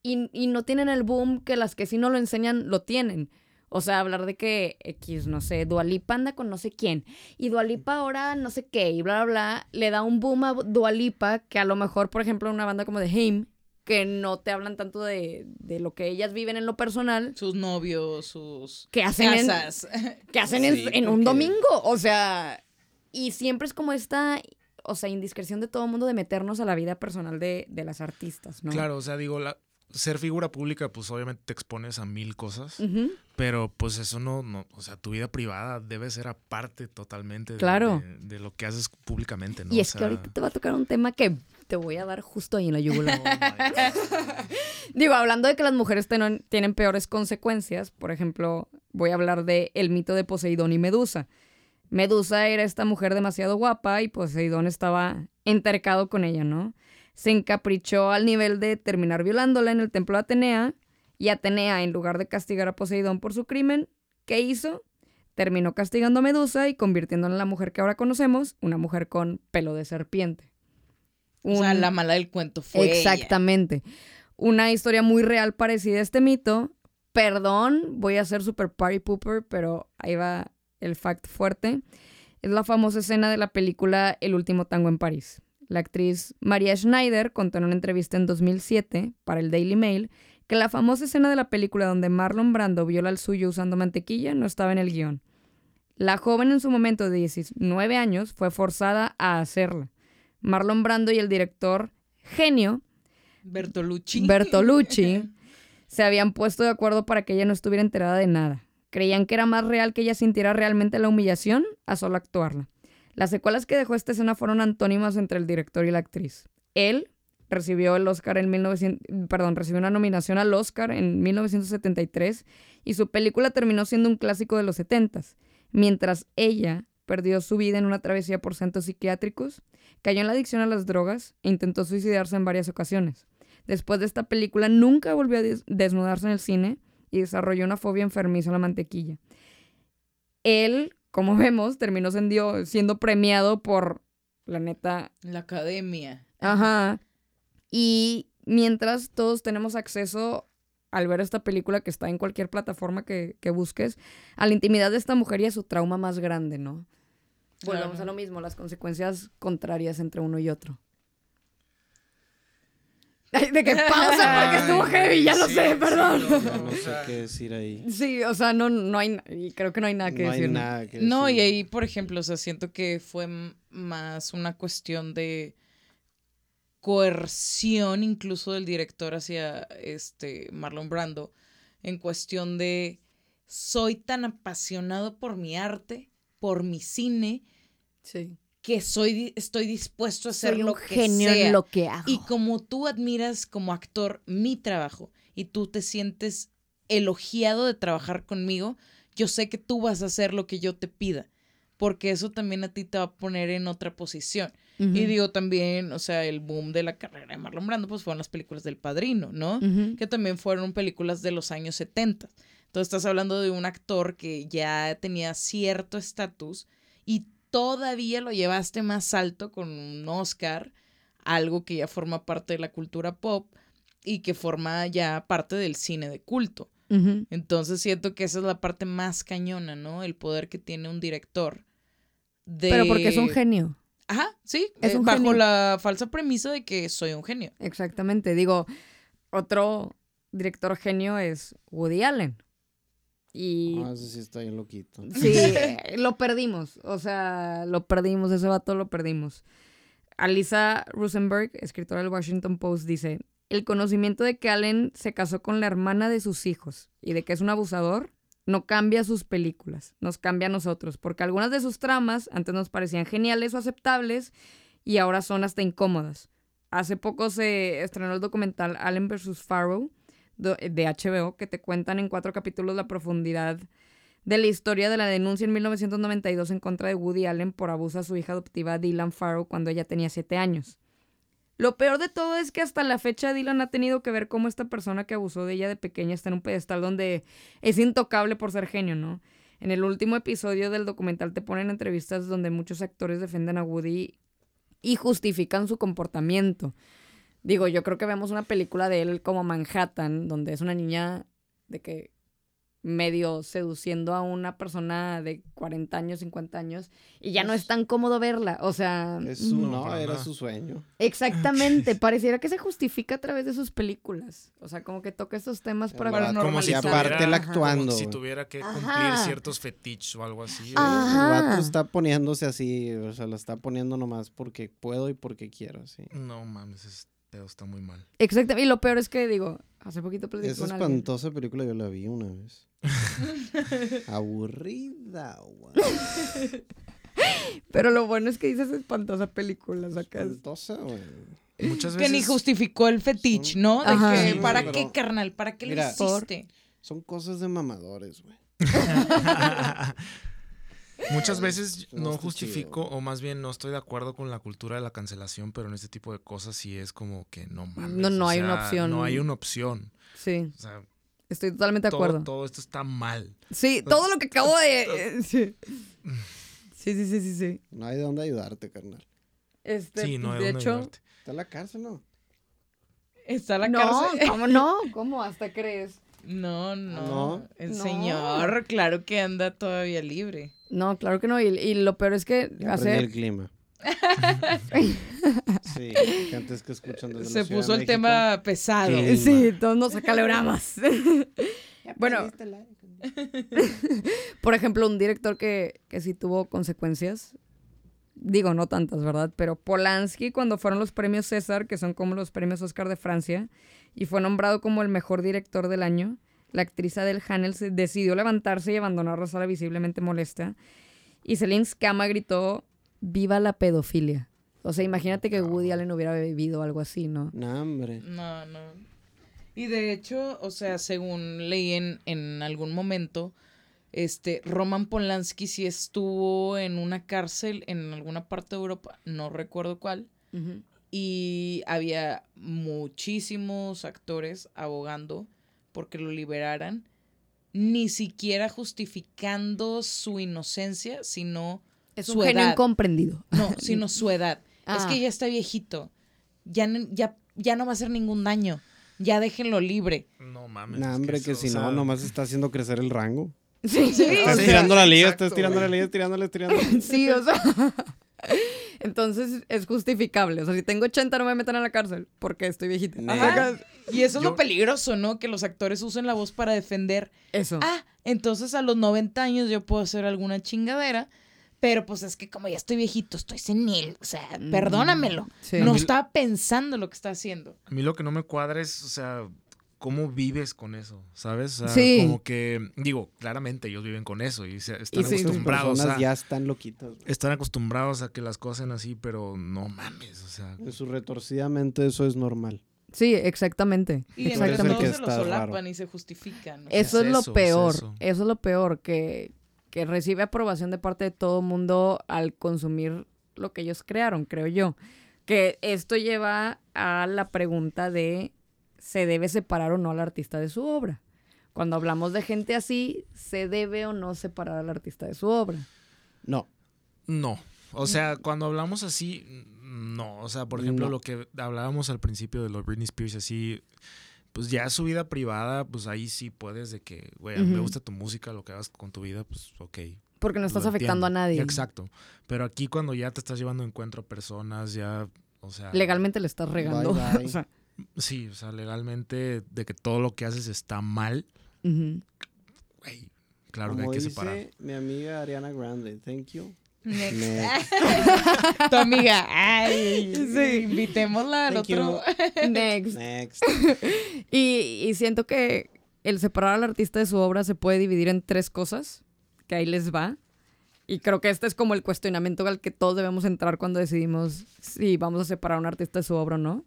y, y no tienen el boom que las que sí no lo enseñan lo tienen. O sea, hablar de que X, no sé, Dualipa anda con no sé quién. Y Dualipa ahora no sé qué, y bla, bla, bla. Le da un boom a Dualipa que a lo mejor, por ejemplo, una banda como de Haim, que no te hablan tanto de, de lo que ellas viven en lo personal, Sus novios, sus que hacen en, casas. que hacen en, Sí, en un porque- domingo. O sea, y siempre es como esta, o sea, indiscreción de todo mundo de meternos a la vida personal de, de las artistas, ¿no? Claro, o sea, digo, la, ser figura pública, pues obviamente te expones a mil cosas, pero pues eso no, no, o sea, tu vida privada debe ser aparte totalmente de, Claro. de, de lo que haces públicamente, ¿no? Y O es que ahorita te va a tocar un tema que te voy a dar justo ahí en la yugular. Digo, hablando de que las mujeres ten- tienen peores consecuencias, por ejemplo, Voy a hablar de el mito de Poseidón y Medusa. Medusa era esta mujer demasiado guapa y Poseidón estaba entercado con ella, ¿no? Se encaprichó al nivel de terminar violándola en el templo de Atenea y Atenea, en lugar de castigar a Poseidón por su crimen, ¿qué hizo? Terminó castigando a Medusa y convirtiéndola en la mujer que ahora conocemos, una mujer con pelo de serpiente. O sea, la mala del cuento fue ella. Exactamente. Una historia muy real parecida a este mito. Perdón, voy a ser super party pooper, pero ahí va el fact fuerte. Es la famosa escena de la película El último tango en París. La actriz Maria Schneider contó en una entrevista en 2007 para el Daily Mail que la famosa escena de la película donde Marlon Brando viola al suyo usando mantequilla no estaba en el guion. La joven en su momento de 19 años fue forzada a hacerla. Marlon Brando y el director genio Bertolucci. Bertolucci se habían puesto de acuerdo para que ella no estuviera enterada de nada. Creían que era más real que ella sintiera realmente la humillación a solo actuarla. Las secuelas que dejó esta escena fueron antónimas entre el director y la actriz. Él recibió el Oscar en 1900, perdón, recibió una nominación al Oscar en 1973 y su película terminó siendo un clásico de los 70s, mientras ella perdió su vida en una travesía por centros psiquiátricos, cayó en la adicción a las drogas e intentó suicidarse en varias ocasiones. Después de esta película nunca volvió a des- desnudarse en el cine y desarrolló una fobia enfermiza a la mantequilla. Él, como vemos, terminó siendo, siendo premiado por, la neta, La academia. Ajá. Y mientras todos tenemos acceso al ver esta película que está en cualquier plataforma que, que busques, a la intimidad de esta mujer y a su trauma más grande, ¿no? Volvemos Claro. a lo mismo, las consecuencias contrarias entre uno y otro. Ay, de que pausa porque estuvo heavy, ya lo Sí, sé, sí, perdón. no, sé qué decir ahí. Sí, o sea, no, no hay, y creo que no hay nada que no hay decir. ¿no? nada que No, y decir. ahí, por ejemplo, o sea, siento que fue más una cuestión de coerción incluso del director hacia este Marlon Brando en cuestión de soy tan apasionado por mi arte, por mi cine, Sí. que soy estoy dispuesto a hacer Soy lo un que genio sea. en lo que hago. Y como tú admiras como actor mi trabajo y tú te sientes elogiado de trabajar conmigo, yo sé que tú vas a hacer lo que yo te pida, porque eso también a ti te va a poner en otra posición. Ujú. Y digo también, o sea, el boom de la carrera de Marlon Brando, pues fueron las películas del Padrino, ¿no? Que también fueron películas de los años 70. Entonces estás hablando de un actor que ya tenía cierto estatus y todavía lo llevaste más alto con un Oscar, algo que ya forma parte de la cultura pop y que forma ya parte del cine de culto. Entonces siento que esa es la parte más cañona, ¿no? El poder que tiene un director. De... Pero porque es un genio. Ajá, sí, Es eh, un bajo genio. la falsa premisa de que soy un genio. Exactamente. Digo, otro director genio es Woody Allen. Y Ah, ese sí está bien loquito. sí, eh, lo perdimos. O sea, lo perdimos. Ese vato lo perdimos. Alisa Rosenberg, escritora del Washington Post, dice: El conocimiento de que Allen se casó con la hermana de sus hijos y de que es un abusador no cambia sus películas, nos cambia a nosotros, porque algunas de sus tramas antes nos parecían geniales o aceptables y ahora son hasta incómodas. Hace poco se estrenó el documental Allen vs. Farrow do- de HBO que te cuentan en cuatro capítulos la profundidad de la historia de la denuncia en 1992 en contra de Woody Allen por abuso a su hija adoptiva Dylan Farrow cuando ella tenía siete años. Lo peor de todo es que hasta la fecha Dylan ha tenido que ver cómo esta persona que abusó de ella de pequeña está en un pedestal donde es intocable por ser genio, ¿no? En el último episodio del documental te ponen entrevistas donde muchos actores defienden a Woody y justifican su comportamiento. Digo, yo creo que vemos una película de él como Manhattan, donde es una niña de que medio seduciendo a una persona de 40 años, 50 años, y ya no es tan cómodo verla. O sea, Es su- No, era su sueño. exactamente, pareciera que se justifica a través de sus películas. O sea, como que toca estos temas para... Para. Como si aparte Ajá. actuando. Si güey. tuviera que cumplir Ajá. ciertos fetiches o algo así. Ah. El Ajá. vato está poniéndose así, o sea, la está poniendo nomás porque puedo y porque quiero, sí. No mames, ese pedo está muy mal. Exactamente, y lo peor es que, digo, hace poquito platicé Esa con alguien. espantosa película yo la vi una vez. Aburrida, güey. Pero lo bueno es que dices espantosa película, sacas. Espantosa, güey. Muchas Que ni veces. justificó el fetiche, ¿no? De Ajá. que, ¿para pero- qué, carnal? ¿Para qué Mira, lo hiciste? Son cosas de mamadores, güey. Muchas veces no justifico, o más bien no estoy de acuerdo con la cultura de la cancelación, pero en este tipo de cosas sí es como que no mames. No, no o hay una opción. No hay una opción. Sí, O sea, estoy totalmente de todo, acuerdo. todo esto está mal. Sí, todo lo que acabo de... eh, sí. sí, sí, sí, sí, sí. No hay de dónde ayudarte, carnal. Este, Sí, no hay de dónde hecho, ayudarte. Está en la cárcel, ¿no? Está la no, cárcel. ¿cómo no? ¿Cómo hasta crees? No, no. No. El No. señor, claro que anda todavía libre. No, claro que no. Y, y lo peor es que Ya hace... el clima. sí, gentes que escuchan desde Se puso el México. tema pesado. Sí. Sí, todos nos acalobramos. bueno, por ejemplo, un director que, que sí tuvo consecuencias. Digo, no tantas, ¿verdad? Pero Polanski, cuando fueron los premios César, que son como los premios Oscar de Francia, y fue nombrado como el mejor director del año, la actriz Adele Hanel se decidió levantarse y abandonar la sala visiblemente molesta. Y Celine Scama gritó: ¡Viva la pedofilia! O sea, imagínate que Woody Allen hubiera bebido algo así, ¿no? No, hombre. No, no. Y de hecho, o sea, según leí en, en algún momento, este, Roman Polanski sí estuvo en una cárcel en alguna parte de Europa, no recuerdo cuál, y había muchísimos actores abogando porque lo liberaran, ni siquiera justificando su inocencia, sino Es su un genio edad. incomprendido. No, sino su edad. Es Ah. que ya está viejito. Ya, ya, ya no va a hacer ningún daño. Ya déjenlo libre. No mames. No, es hombre, que, si no, nomás está haciendo crecer el rango. Sí, sí, Está o sea, estirando la liga, exacto, está estirando la liga, estirándole, estirándole. sí, o sea. Entonces es justificable. O sea, si tengo 80 no me metan a la cárcel porque estoy viejita. Ajá. Y eso es Yo- lo peligroso, ¿no? Que los actores usen la voz para defender. Eso. Ah, entonces a los 90 años yo puedo hacer alguna chingadera. Pero pues es que como ya estoy viejito, estoy senil. O sea, Mm, perdónamelo. sí. No mí- estaba pensando lo que está haciendo. A mí lo que no me cuadra es, o sea, cómo vives con eso, ¿sabes? O sea, Sí. como que, digo, claramente ellos viven con eso y se- están Y sí. Acostumbrados personas a, ya están loquitas. güey. están acostumbrados a que las cosas sean así, pero no mames, o sea, En su retorcida mente eso es normal. Sí, exactamente. Y entre Exactamente. todos que se lo solapan raro. y se justifican. ¿no? Eso Es es lo es peor. eso. Eso. es lo peor, que, que recibe aprobación de parte de todo el mundo al consumir lo que ellos crearon, creo yo. Que esto lleva a la pregunta de, ¿se debe separar o no al artista de su obra? Cuando hablamos de gente así, ¿se debe o no separar al artista de su obra? No. no. O sea, cuando hablamos así, no. O sea, por ejemplo, No. lo que hablábamos al principio de lo de Britney Spears, así, pues ya su vida privada, pues ahí sí puedes de que, güey, a mí me gusta tu música, lo que hagas con tu vida, pues ok. Porque no estás afectando entiendo. a nadie. Exacto. Pero aquí cuando ya te estás llevando encuentro a personas, ya, o sea... Legalmente le estás regando. Bye, bye. O sea, Sí, o sea, legalmente de que todo lo que haces está mal, ujú. güey. Claro Como que hay que dice separar. mi amiga Ariana Grande, thank you. Next. Next. tu amiga. Ay, Sí. Invitémosla al Thank you. otro. Next. Next. Y, y siento que el separar al artista de su obra se puede dividir en tres cosas, que ahí les va. Y creo que este es como el cuestionamiento al que todos debemos entrar cuando decidimos si vamos a separar a un artista de su obra o no.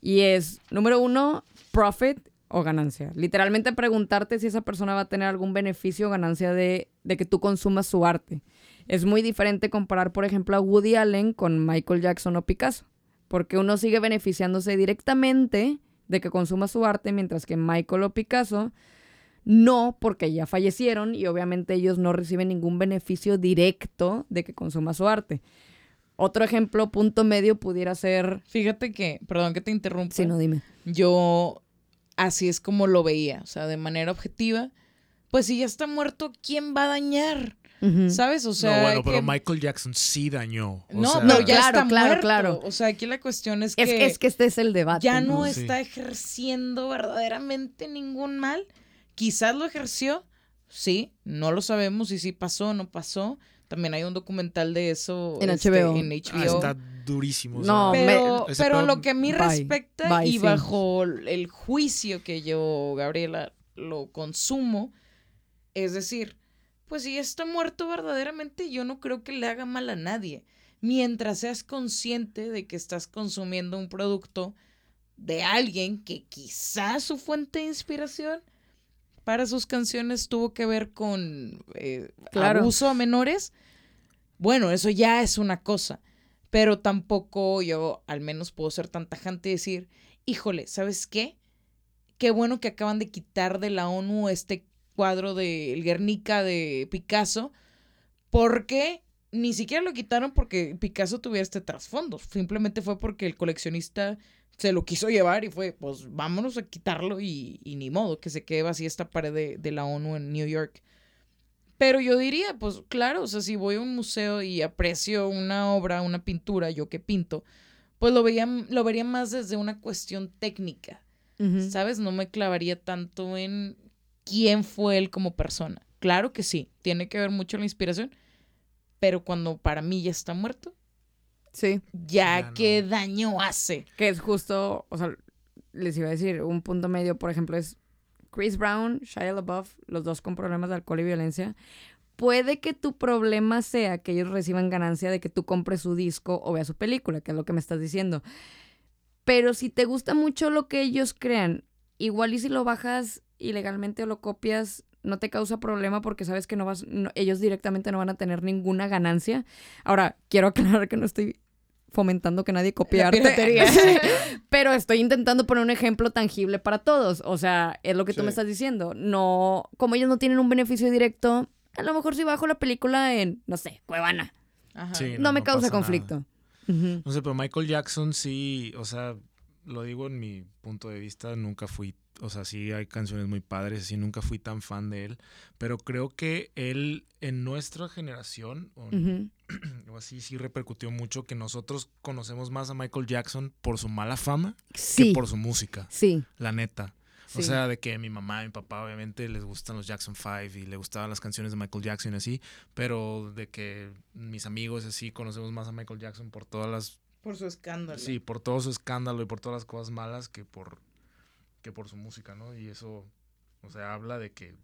Y es, número uno, profit o ganancia. Literalmente preguntarte si esa persona va a tener algún beneficio o ganancia de, de que tú consumas su arte. Es muy diferente comparar, por ejemplo, a Woody Allen con Michael Jackson o Picasso. Porque uno sigue beneficiándose directamente de que consuma su arte, mientras que Michael o Picasso no, porque ya fallecieron y obviamente ellos no reciben ningún beneficio directo de que consuma su arte. Otro ejemplo, punto medio, pudiera ser... Fíjate que, perdón que te interrumpa. Si no, dime. Yo así es como lo veía, o sea, de manera objetiva. Pues si ya está muerto, ¿quién va a dañar? ¿Sabes? O sea, no, bueno, pero que- Michael Jackson sí dañó. O no, sea, pero No, ya claro, está claro, muerto. claro. O sea, aquí la cuestión es, Es, que es que este es el debate. ya no Sí. está ejerciendo verdaderamente ningún mal. Quizás lo ejerció, sí, no lo sabemos y si pasó o no pasó. También hay un documental de eso En este, HBO. En ah, está durísimo. o No, me- Pero, lo que a mí Bye. respecta Bye, y sí. bajo el juicio que yo, Gabriela, lo consumo, es decir, pues si está muerto verdaderamente, yo no creo que le haga mal a nadie. Mientras seas consciente de que estás consumiendo un producto de alguien que quizás su fuente de inspiración para sus canciones tuvo que ver con eh, Claro. abuso a menores, bueno, eso ya es una cosa. Pero tampoco yo, al menos, puedo ser tan tajante y decir, híjole, ¿sabes qué? Qué bueno que acaban de quitar de la ONU este cuadro de El Guernica de Picasso, porque ni siquiera lo quitaron porque Picasso tuviera este trasfondo. Simplemente fue porque el coleccionista se lo quiso llevar y fue, pues vámonos a quitarlo y, y ni modo que se quede vacía esta pared de, de la ONU en New York. Pero yo diría, pues claro, o sea, si voy a un museo y aprecio una obra, una pintura, yo que pinto, pues lo, veía, lo vería más desde una cuestión técnica. ¿sabes? No me clavaría tanto en quién fue él como persona. Claro que sí, tiene que ver mucho la inspiración, pero cuando para mí ya está muerto, Sí, ya, Ya no. qué daño hace. que es justo, o sea, les iba a decir, un punto medio, por ejemplo, es Chris Brown, Shia LaBeouf, los dos con problemas de alcohol y violencia. Puede que tu problema sea que ellos reciban ganancia de que tú compres su disco o veas su película, que es lo que me estás diciendo. Pero si te gusta mucho lo que ellos crean, igual y si lo bajas ilegalmente o lo copias, no te causa problema porque sabes que no vas, no- ellos directamente no van a tener ninguna ganancia. Ahora, quiero aclarar que no estoy fomentando que nadie copie arte. Pero estoy intentando poner un ejemplo tangible para todos. O sea, es lo que tú me estás diciendo. No, como ellos no tienen un beneficio directo, a lo mejor si bajo la película en, no sé, Cuevana, Ajá. Sí, no, me causa conflicto. No sé, pero Michael Jackson sí, o sea, lo digo en mi punto de vista, nunca fui, o sea, sí hay canciones muy padres, sí, nunca fui tan fan de él, pero creo que él en nuestra generación, o, así, sí repercutió mucho que nosotros conocemos más a Michael Jackson por su mala fama Sí, que por su música, sí, la neta. sí. O sea, de que mi mamá y mi papá obviamente les gustan los Jackson 5 y le gustaban las canciones de Michael Jackson y así, pero de que mis amigos así conocemos más a Michael Jackson por todas las Por su escándalo. Sí, por todo su escándalo y por todas las cosas malas que por, que por su música, ¿no? Y eso, o sea, habla de que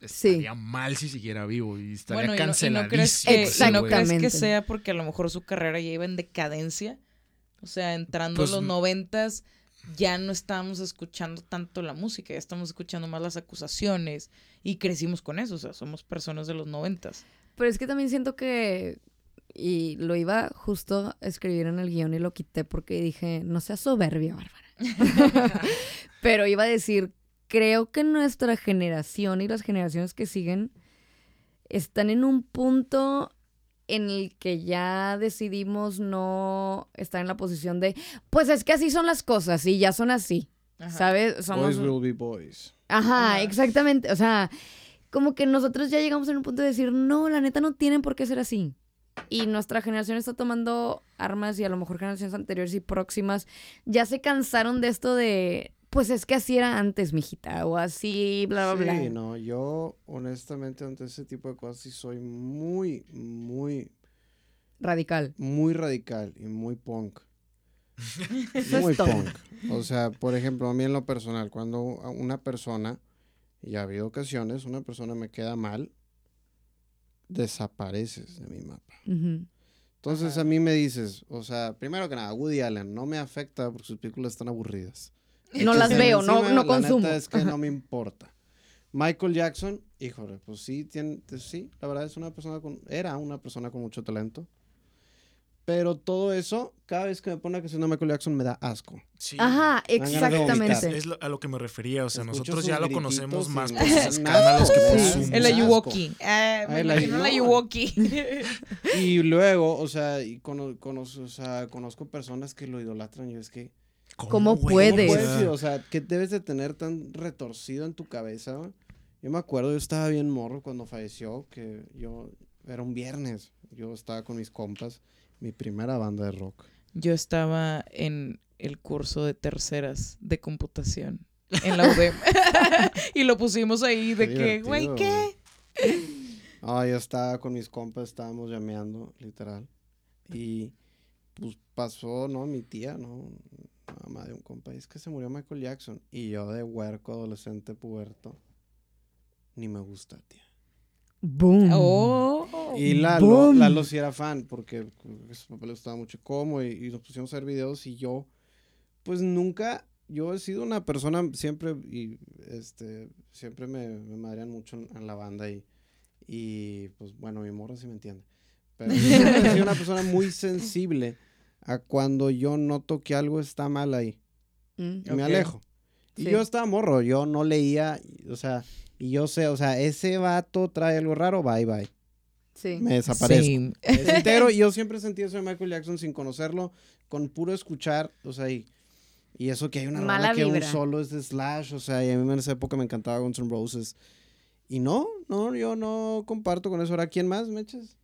Sí. estaría mal si siguiera vivo y estaría Bueno, y no, y no canceladísimo. crees, que, ese y no crees que sea porque a lo mejor su carrera ya iba en decadencia. O sea, entrando Pues, los noventas, ya no estábamos escuchando tanto la música, ya estamos escuchando más las acusaciones y crecimos con eso. O sea, somos personas de los noventas. Pero es que también siento que, y lo iba justo a escribir en el guion y lo quité porque dije, no seas soberbia, Bárbara. Pero iba a decir, creo que nuestra generación y las generaciones que siguen están en un punto en el que ya decidimos no estar en la posición de, pues es que así son las cosas y ya son así, Ajá. ¿sabes? Somos, Boys will be boys. Ajá, Ajá. exactamente. O sea, como que nosotros ya llegamos en un punto de decir, no, la neta no tienen por qué ser así. Y nuestra generación está tomando armas y a lo mejor generaciones anteriores y próximas ya se cansaron de esto de, pues es que así era antes, mijita, o así, bla, bla, Sí, bla. no, yo honestamente ante ese tipo de cosas sí soy muy, muy, Radical. muy radical y muy punk. Eso muy es todo. punk. O sea, por ejemplo, a mí en lo personal, cuando a una persona, y ha habido ocasiones, una persona me queda mal, desapareces de mi mapa. Entonces Ajá. a mí me dices, o sea, primero que nada, Woody Allen no me afecta porque sus películas están aburridas. No las veo, no, encima, no la consumo. neta es que no me importa. Michael Jackson, híjole, pues sí, tiene, sí, la verdad es una persona con, era una persona con mucho talento. Pero todo eso, cada vez que me pone una canción de Michael Jackson me da asco. Sí. Ajá, exactamente. Es lo- a lo que me refería, o sea, Escucho nosotros ya lo conocemos más por sus escándalos que por me su dan El. Ayuwoki. Ah, me Ay, la- imagino el. Ayuwoki. Y luego, o sea, y cono- conoz- o sea, conozco personas que lo idolatran y es que... ¿Cómo güey? puedes? ¿Cómo O sea, puedes? O sea, ¿qué debes de tener tan retorcido en tu cabeza? Yo me acuerdo, yo estaba bien morro cuando falleció, que yo era un viernes, yo estaba con mis compas, mi primera banda de rock. Yo estaba en el curso de terceras de computación en la UDEM. y lo pusimos ahí de Qué que, güey, ¿qué? Ah, yo estaba con mis compas, estábamos llameando, literal. Y pues pasó, ¿no? Mi tía, ¿no? Mamá de un compa, es que se murió Michael Jackson. Y yo de huerco, adolescente, puberto, ni me gusta, tía. Boom. Oh. Y Lalo, Boom. Lalo sí era fan, porque a su papá le gustaba mucho cómo y, y nos pusimos a hacer videos y yo, pues nunca, yo he sido una persona siempre y este, Siempre me, me madrean mucho en, en la banda y, y, pues, bueno, mi morra sí me entiende. Pero yo siempre he sido una persona muy sensible a cuando yo noto que algo está mal ahí. Mm. y me alejo. Y Sí. yo estaba morro, yo no leía, o sea, y yo sé, o sea, ese vato trae algo raro, bye bye. Sí. Me desaparezco. Sí. Es entero, y yo siempre sentí eso de Michael Jackson sin conocerlo, con puro escuchar, o sea, y, y eso que hay una Mala rola que un solo es de Slash, o sea, y a mí en esa época me encantaba Guns N' Roses. Y no, no, yo no comparto con eso. Ahora, ¿quién más, Meches?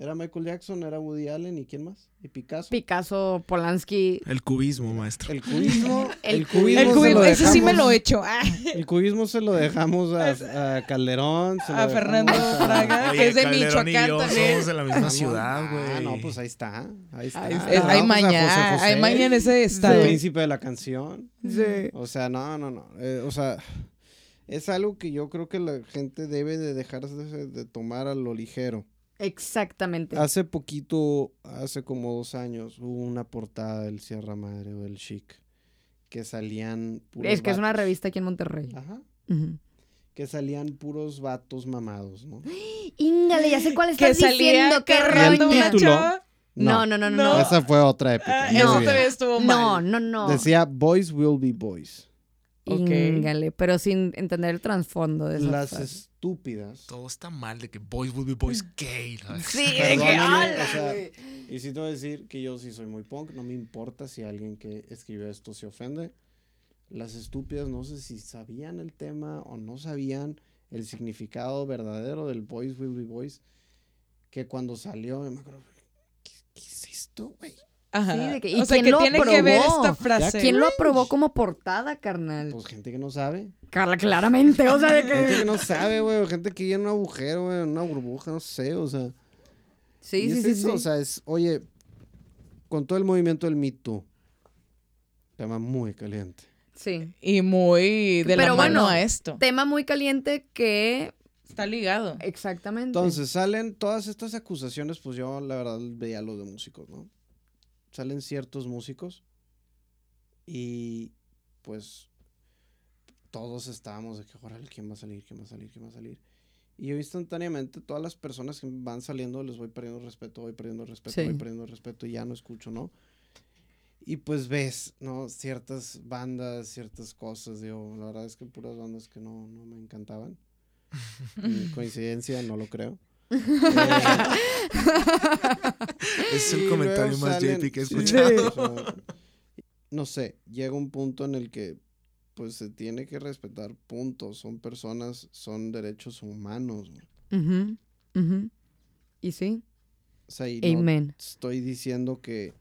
Era Michael Jackson, era Woody Allen, ¿y quién más? ¿Y Picasso? Picasso, Polanski. El cubismo, maestro. el cubismo, El el cubismo, El cubismo, ese sí me lo he hecho. Ah, El cubismo se lo dejamos a, a Calderón. se a Fernando Fraga, que es de Calderón y Michoacán yo también. somos de la misma Vamos. ciudad, güey. Ah, no, pues ahí está. Ahí está. Ahí está. Es- hay Vamos a maña, José José, hay maña en ese El estado. príncipe de la canción. Sí. O sea, no, no, no. eh, o sea, es algo que yo creo que la gente debe de dejar de, de tomar a lo ligero. Exactamente. Hace poquito, hace como dos años, hubo una portada del Sierra Madre o del Chic que salían puros es que es una revista aquí en Monterrey. Ajá. Que salían puros vatos mamados, ¿no? Íngale, ya sé cuál Que estás salía diciendo. ¡Qué chava. No, no, no, no. No. no. Esa fue otra época. Ah, eso bien. todavía estuvo No, mal. no, no. Decía, boys will be boys. Ok. Íngale, pero sin entender el trasfondo de esa Las estúpidas. Todo está mal de que boys will be boys gay. ¿no? Sí, de que. Y sí te voy a decir que yo sí soy muy punk, no me importa si alguien que escribió esto se ofende. Las estúpidas no sé si sabían el tema o no sabían el significado verdadero del boys will be boys. Que cuando salió, me acuerdo, ¿qué, qué es esto, güey? Ajá. Sí, de que- ¿y o sea, quién que lo tiene que ver aprobó? esta frase. ¿Quién lo aprobó como portada, carnal? Pues gente que no sabe. Carla, claramente, o sea, de Gente que... que no sabe, güey. o Gente que en un agujero, güey, en una burbuja, no sé, o sea. Sí, y sí, es sí, eso, sí. o sea, es, oye, con todo el movimiento del Me Too, tema muy caliente. Sí. Y muy de Pero la mano bueno, a esto. Tema muy caliente que... Está ligado. Exactamente. Entonces salen todas estas acusaciones, pues yo la verdad veía lo de músicos, ¿no? Salen ciertos músicos y pues todos estábamos de que, órale, ¿quién va a salir? ¿Quién va a salir? ¿Quién va a salir? Y yo instantáneamente, todas las personas que van saliendo, les voy perdiendo respeto, voy perdiendo respeto, Sí. voy perdiendo respeto y ya no escucho, ¿no? Y pues ves, ¿no? Ciertas bandas, ciertas cosas, digo, la verdad es que puras bandas que no, no me encantaban. Coincidencia, no lo creo. Eh, Es el y comentario más salen- JP que he sí, escuchado. o sea, no sé, llega un punto en el que pues se tiene que respetar, punto. Son personas, son derechos humanos. güey. Ujú, ujú. Y sí, O sea, y no amen. estoy diciendo que,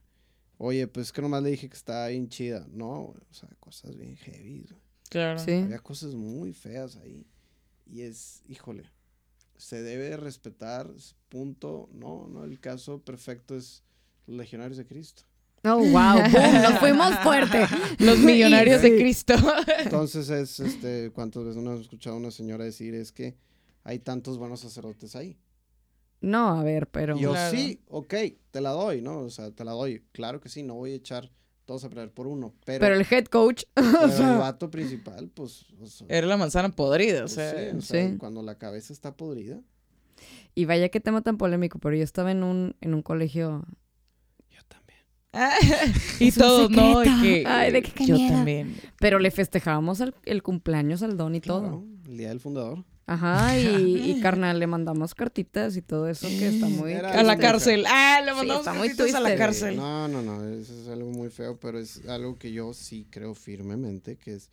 oye, pues que nomás le dije que estaba bien chida. No, o sea, cosas bien heavy. Claro. Sí. Había cosas muy feas ahí. Y es, híjole, se debe de respetar, es punto. No, no, el caso perfecto es los legionarios de Cristo. Oh, wow, boom, nos fuimos fuerte. Los millonarios de. Cristo. Entonces es, este, ¿cuántas veces no hemos escuchado a una señora decir es que hay tantos buenos sacerdotes ahí? No, a ver, pero... Yo Claro. sí, ok, te la doy, ¿no? O sea, te la doy. Claro que sí, no voy a echar todos a perder por uno, pero, Pero el head coach... pero o el vato principal, pues, o sea, Era la manzana podrida, o pues sea. sí, o sea, sí. cuando la cabeza está podrida, y vaya qué tema tan polémico, pero yo estaba en un, en un colegio... yo también. y Es un todo, ¿no? Y que, Ay, de qué yo también. Pero le festejábamos el, el cumpleaños al don y todo. Claro, el día del fundador. Ajá, y, y carnal, le mandamos cartitas y todo eso que está muy... Era A la Sí, cárcel. Ah, le Sí, mandamos muy cartitas a la cárcel. No, no, no, eso es algo muy feo, pero es algo que yo sí creo firmemente, que es,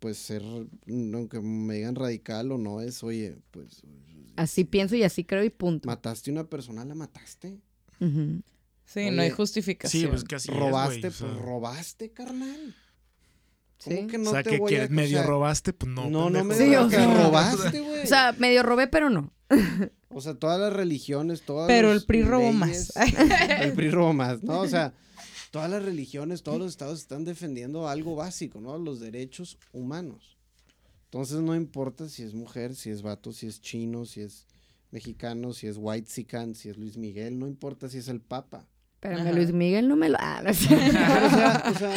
pues, ser, aunque me digan radical o no, es, oye, pues, Así pienso y así creo y punto. mataste a una persona, la mataste. Sí, no hay justificación. Sí, pues que así es, robaste, güey, o sea. pues robaste, carnal. ¿Cómo Sí. que no o sea, te que voy quieres a- o medio sea, robaste, pues no. No, no me pendejo. Sí, digas o que sea. robaste, güey. O sea, medio robé, pero no. O sea, todas las religiones, todas Pero los el PRI robó más. el PRI robó más, ¿no? O sea, todas las religiones, todos los estados están defendiendo algo básico, ¿no? Los derechos humanos. Entonces no importa si es mujer, si es vato, si es chino, si es mexicano, si es white sican, si es Luis Miguel, no importa si es el papa. Pero. Luis Miguel no me lo... Ah, no sé. Pero, o sea, o sea,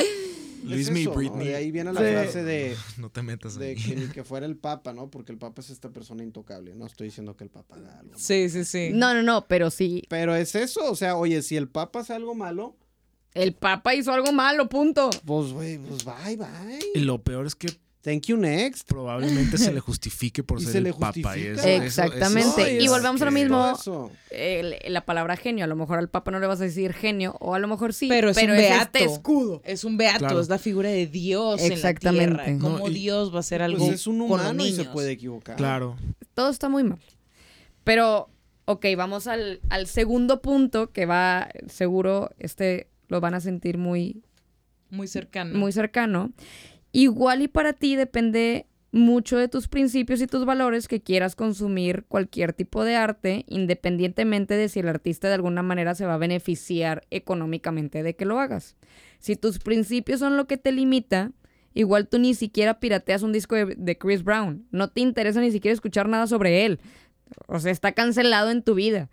Luis es ¿no? Britney. De ahí viene la Sí. frase de, No te metas de que ni que fuera el Papa, ¿no? Porque el Papa es esta persona intocable. No estoy diciendo que el Papa haga algo. Sí, sí, sí. No, no, no, pero sí, Pero es eso, o sea, oye, si el Papa hace algo malo, el Papa hizo algo malo, punto. pues, güey, pues bye, bye. Y lo peor es que Thank you, next. probablemente se le justifique por ser se el papa. Y eso- Exactamente. eso y es volvemos a lo mismo. El- la palabra genio, a lo mejor al Papa no le vas a decir genio, o a lo mejor sí, Pero es un este beato. escudo. Es un beato, Claro. es la figura de Dios Exactamente. en la tierra. ¿Cómo No, y- Dios va a hacer algo Pues es un con los humano y se niños? puede equivocar. Claro. Todo está muy mal. Pero, ok, vamos al, al segundo punto que va, seguro, este lo van a sentir muy, Muy cercano. muy cercano. Igual y para ti depende mucho de tus principios y tus valores que quieras consumir cualquier tipo de arte, independientemente de si el artista de alguna manera se va a beneficiar económicamente de que lo hagas. Si tus principios son lo que te limita, igual tú ni siquiera pirateas un disco de, Chris Brown. No te interesa ni siquiera escuchar nada sobre él. O sea, está cancelado en tu vida.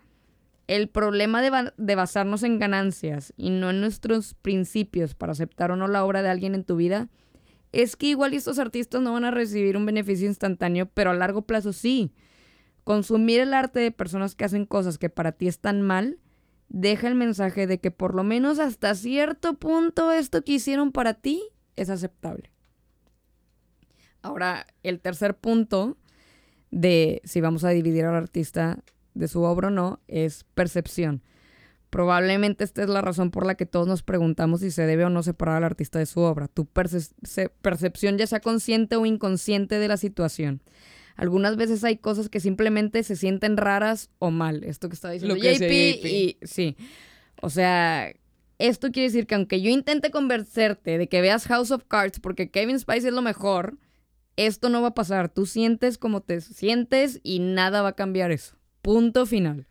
El problema de, de basarnos en ganancias y no en nuestros principios para aceptar o no la obra de alguien en tu vida es que igual estos artistas no van a recibir un beneficio instantáneo, pero a largo plazo sí. Consumir el arte de personas que hacen cosas que para ti están mal deja el mensaje de que por lo menos hasta cierto punto esto que hicieron para ti es aceptable. Ahora, el tercer punto de si vamos a dividir al artista de su obra o no es percepción. Probablemente esta es la razón por la que todos nos preguntamos si se debe o no separar al artista de su obra. Tu perce- percepción ya sea consciente o inconsciente de la situación. Algunas veces hay cosas que simplemente se sienten raras o mal. Esto que estaba diciendo Lo que JP, JP. y sí. O sea, esto quiere decir que aunque yo intente convencerte de que veas House of Cards porque Kevin Spice es lo mejor, esto no va a pasar. Tú sientes como te sientes y nada va a cambiar eso. Punto final.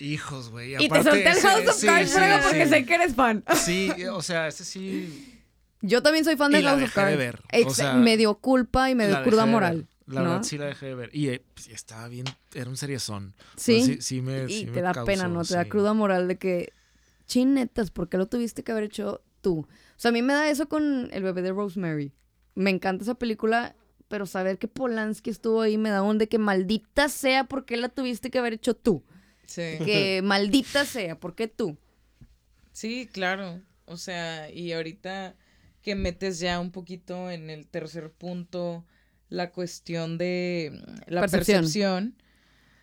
Hijos, güey. Y te solté el House of Cards, Fraga, porque sé que eres fan. Sí, o sea, ese sí. Yo también soy fan Y de la House of dejé de Cards. ver, o Ex- sea, me dio culpa y me dio la cruda de moral. ver. La ¿no? verdad sí la dejé de ver. Y eh, pues, estaba bien, era un seriezón. Sí. Sí, sí me, y sí te me da causó, pena, ¿no? Te da cruda moral de que, chinetas, ¿por qué lo tuviste que haber hecho tú? O sea, a mí me da eso con El bebé de Rosemary. Me encanta esa película, pero saber que Polanski estuvo ahí me da un de que maldita sea, ¿por qué la tuviste que haber hecho tú? Sí. Que maldita sea, ¿por qué tú? Sí, claro. O sea, y ahorita que metes ya un poquito en el tercer punto la cuestión de mm, la Percepción. percepción,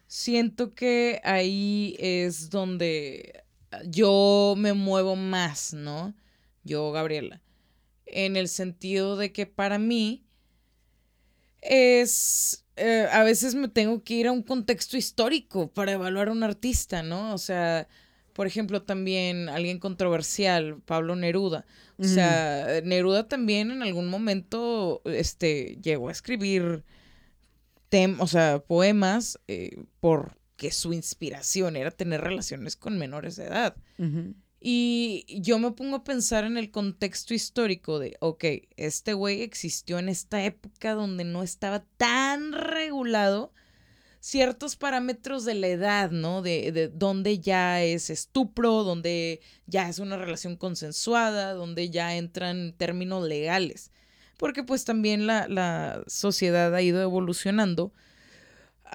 siento que ahí es donde yo me muevo más, ¿no? Yo, Gabriela. En el sentido de que para mí es... eh, a veces me tengo que ir a un contexto histórico para evaluar a un artista, ¿no? O sea, por ejemplo, también alguien controversial, Pablo Neruda. O sea, Neruda también en algún momento este, llegó a escribir tem o sea, poemas eh, porque su inspiración era tener relaciones con menores de edad. Ujú. Y yo me pongo a pensar en el contexto histórico de, ok, este güey existió en esta época donde no estaba tan regulado ciertos parámetros de la edad, ¿no? De, de donde ya es estupro, donde ya es una relación consensuada, donde ya entran términos legales. Porque pues también la, la sociedad ha ido evolucionando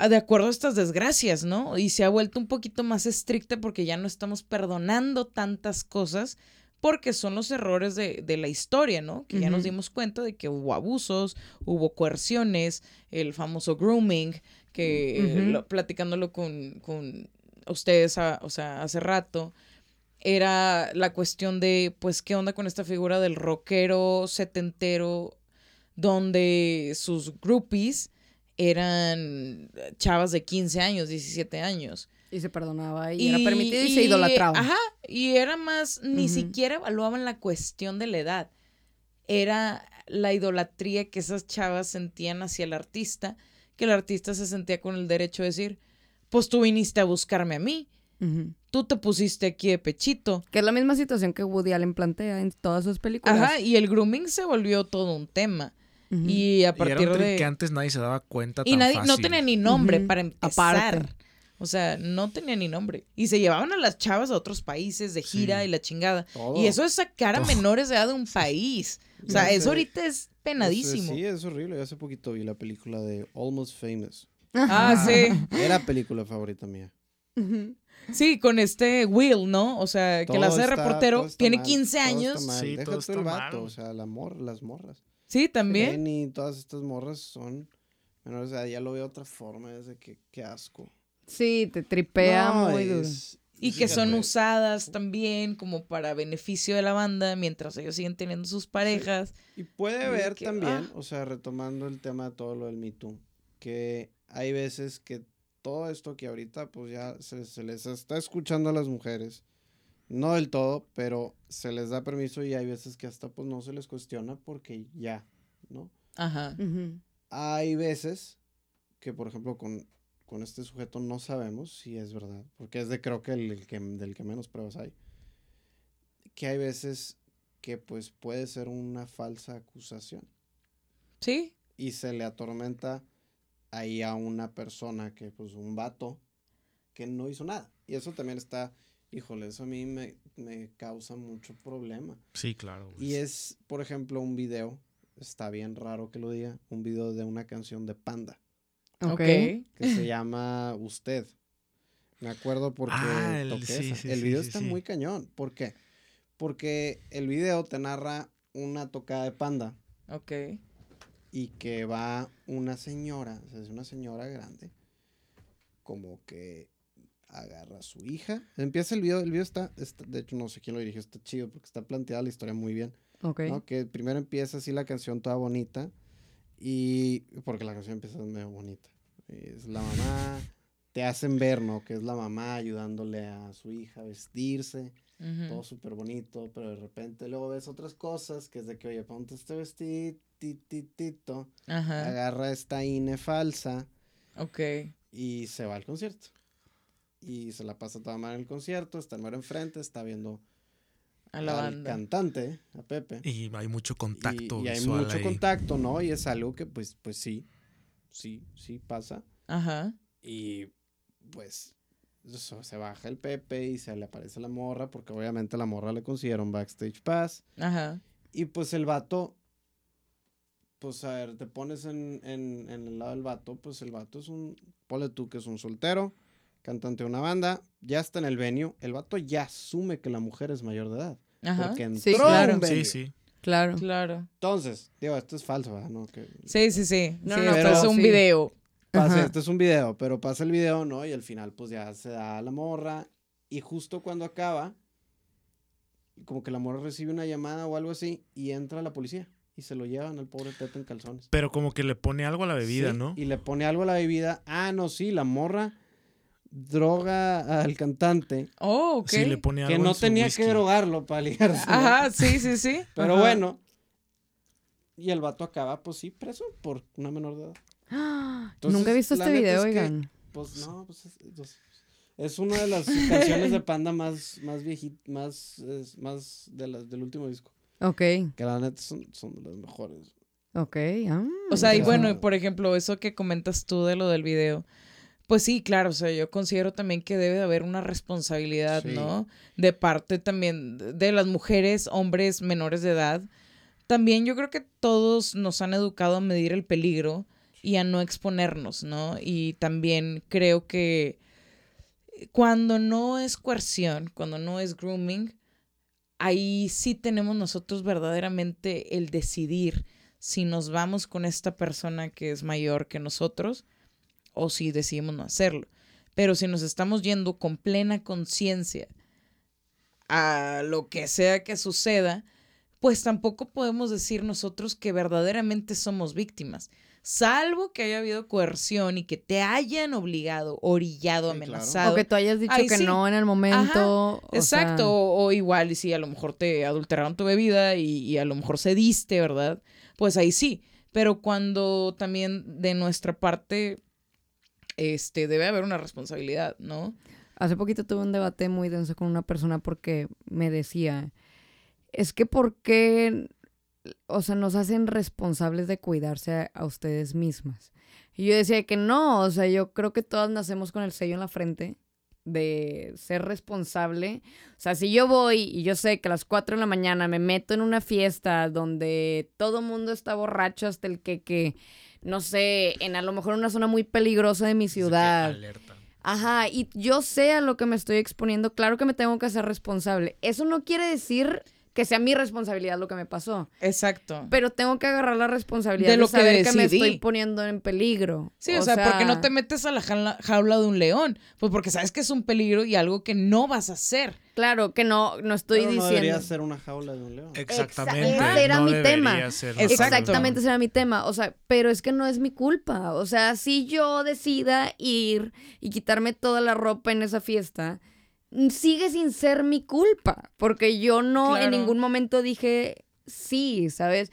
de acuerdo a estas desgracias, ¿no? Y se ha vuelto un poquito más estricta porque ya no estamos perdonando tantas cosas porque son los errores de, de la historia, ¿no? Que ya nos dimos cuenta de que hubo abusos, hubo coerciones, el famoso grooming, que lo- platicándolo con, con ustedes, a- o sea, hace rato, era la cuestión de, pues, ¿qué onda con esta figura del rockero setentero donde sus groupies eran chavas de 15 años, 17 años? Y se perdonaba y, era permitido y, se idolatraba. Ajá, y era más, ni siquiera evaluaban la cuestión de la edad. Era la idolatría que esas chavas sentían hacia el artista, que el artista se sentía con el derecho de decir, pues tú viniste a buscarme a mí, tú te pusiste aquí de pechito. Que es la misma situación que Woody Allen plantea en todas sus películas. Ajá, y el grooming se volvió todo un tema. Y a Y era partir un trip de... que antes nadie se daba cuenta Y tan nadie, no tenía ni nombre para empezar. aparte. O sea, no tenía ni nombre. Y se llevaban a las chavas a otros países de gira Sí. y la chingada. Todo. Y eso es sacar a Todo. menores de edad de un país. O sea, eso ahorita es penadísimo. Eso- sí, es horrible. Yo hace poquito vi la película de Almost Famous. Ah, sí. Era película favorita mía. Sí, con este Will, ¿no? O sea, que la hace está- reportero, tiene mal, 15 todo está años. Sí, Deja todo tú está el vato, mal. o sea, la mor- las morras. Sí, también. Penny, todas estas morras son menores de edad. Ya lo veo de otra forma, es de que qué asco. Sí, te tripea No, muy duro. es- Y que son usadas también como para beneficio de la banda mientras ellos siguen teniendo sus parejas. Y puede de haber también, ah. o sea, retomando el tema de todo lo del Me Too, que hay veces que todo esto que ahorita pues ya se, se les está escuchando a las mujeres, no del todo, pero se les da permiso y hay veces que hasta pues no se les cuestiona porque ya, ¿no? Ajá. Hay veces que, por ejemplo, con, con este sujeto no sabemos si es verdad, porque es de creo que el, el que del que menos pruebas hay. Que hay veces que pues puede ser una falsa acusación Sí. y se le atormenta ahí a una persona que pues un vato que no hizo nada. Y eso también está, híjole, eso a mí me, me causa mucho problema. Sí, claro. Y es, por ejemplo, un video, está bien raro que lo diga, un video de una canción de Panda Ok. Que se llama Usted. Me acuerdo porque Ah, el- toqué sí, esa. sí, el video sí, está sí. muy cañón. ¿Por qué? Porque el video te narra una tocada de Panda Ok. Y que va una señora, o sea, es una señora grande, como que agarra a su hija. Empieza el video, el video está, está- de hecho no sé quién lo dirigió, está chido porque está planteada la historia muy bien. Ok. ¿no? Que primero empieza así la canción toda bonita y porque la canción empieza medio bonita. Es la mamá, te hacen ver, ¿no? Que es la mamá ayudándole a su hija a vestirse, todo súper bonito, pero de repente luego ves otras cosas, que es de que, oye, ponte este vestidito, Ajá. agarra esta INE falsa Ok. y se va al concierto. Y se la pasa toda mal en el concierto, está el mero enfrente, está viendo A la al banda. cantante, a Pepe. Y hay mucho contacto y, y hay mucho ahí. contacto, ¿no? Y es algo que pues, pues sí, sí, sí pasa. Ajá. Y pues eso, se baja el Pepe y se le aparece la morra, porque obviamente la morra le consiguieron backstage pass. Ajá. Y pues el vato, pues a ver, te pones en, en, en el lado del vato, pues el vato es un, ponle tú que es un soltero, cantante de una banda, ya está en el venue, el vato ya asume que la mujer es mayor de edad. Ajá. Porque entró Sí, a claro. venue. Sí, sí. Claro. Claro. Entonces, digo, esto es falso, ¿verdad? No, que Sí, sí, sí. No, sí, no, esto pero es un sí. video. pasa, este es un video, pero pasa el video, ¿no? Y al final, pues ya se da la morra. Y justo cuando acaba, como que la morra recibe una llamada o algo así, y entra la policía. Y se lo llevan al pobre Pepe en calzones. Pero como que le pone algo a la bebida, Sí, ¿no? Y le pone algo a la bebida. Ah, no, sí, la morra droga al cantante. Oh, ok. Sí, le pone algo Que en no su tenía whisky. que drogarlo para ligarse. ¿no? Ajá, sí, sí, sí. Pero Ajá. bueno. Y el vato acaba, pues sí, preso por una menor de edad. Entonces, Nunca he visto este video, es que- oigan. Pues no, pues es, es- es una de las canciones de Panda más, más viejitas, más, es- más de las del último disco. Ok, Que la neta son, son de las mejores. ok. ah, O sea, y bueno, y por ejemplo, eso que comentas tú de lo del video. Pues sí, claro, o sea, yo considero también que debe de haber una responsabilidad, Sí. ¿no? De parte también de las mujeres, hombres menores de edad. También yo creo que todos nos han educado a medir el peligro y a no exponernos, ¿no? Y también creo que cuando no es coerción, cuando no es grooming, ahí sí tenemos nosotros verdaderamente el decidir si nos vamos con esta persona que es mayor que nosotros o si decidimos no hacerlo. Pero si nos estamos yendo con plena conciencia a lo que sea que suceda, pues tampoco podemos decir nosotros que verdaderamente somos víctimas. Salvo que haya habido coerción y que te hayan obligado, orillado, Sí, claro. amenazado. O que tú hayas dicho Ay, que sí. no en el momento. o Exacto, sea, o, o igual, y si a lo mejor te adulteraron tu bebida y, y a lo mejor cediste, ¿verdad? Pues ahí sí. Pero cuando también de nuestra parte, este, debe haber una responsabilidad, ¿no? Hace poquito tuve un debate muy denso con una persona porque me decía, es que ¿por qué o sea, nos hacen responsables de cuidarse a, a ustedes mismas. Y yo decía que no, o sea, yo creo que todas nacemos con el sello en la frente de ser responsable. O sea, si yo voy y yo sé que a las 4 de la mañana me meto en una fiesta donde todo el mundo está borracho hasta el que, que, no sé, en a lo mejor una zona muy peligrosa de mi ciudad. Alerta. Ajá, y yo sé a lo que me estoy exponiendo, claro que me tengo que hacer responsable. Eso no quiere decir que sea mi responsabilidad lo que me pasó, Exacto. pero tengo que agarrar la responsabilidad De de, lo que saber que, me decidí. estoy poniendo en peligro. Sí, o, sea, porque no te metes a la jaula, jaula de un león. Pues porque sabes que es un peligro y algo que no vas a hacer. Claro, que no, no estoy Pero no diciendo... debería ser una jaula de un león. Exactamente. Ese era no mi tema. ser. Exactamente, ese era mi tema. O sea, pero es que no es mi culpa. O sea, si yo decida ir y quitarme toda la ropa en esa fiesta, sigue sin ser mi culpa. Porque yo no en ningún momento dije sí, ¿sabes?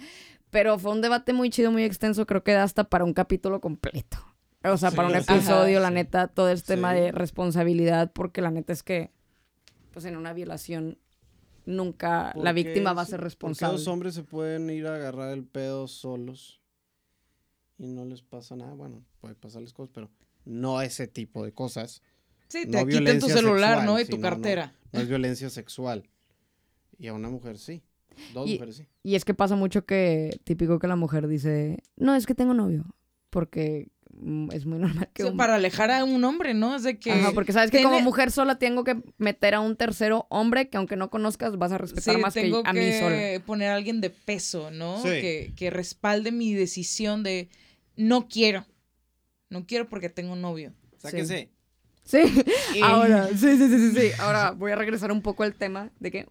Pero fue un debate muy chido, muy extenso. Creo que da hasta para un capítulo completo. O sea, para un episodio, ajá, la sí. neta, todo el tema de responsabilidad. Porque la neta es que, pues en una violación, nunca ¿Por la víctima va a ser ¿Por qué responsable. los hombres se pueden ir a agarrar el pedo solos y no les pasa nada? Bueno, puede pasarles cosas, pero no ese tipo de cosas. Sí, No te quitan tu violencia celular, sexual, ¿no? Y tu no, cartera. No es violencia sexual. Y a una mujer sí. Dos Y- mujeres sí. Y es que pasa mucho que, típico que la mujer dice, no, es que tengo novio, porque mm, es muy normal que... Sí, un- para alejar a un hombre, ¿no? Es de que. Ajá, porque sabes que como mujer sola tengo que meter a un tercero hombre que aunque no conozcas vas a respetar Sí, más que a mí que sola. poner a alguien de peso, ¿no? Sí. Que, que respalde mi decisión de no quiero. No quiero porque tengo novio. Sáquese. Sí, Y- ahora, sí, sí, sí, sí, sí. Ahora voy a regresar un poco al tema de que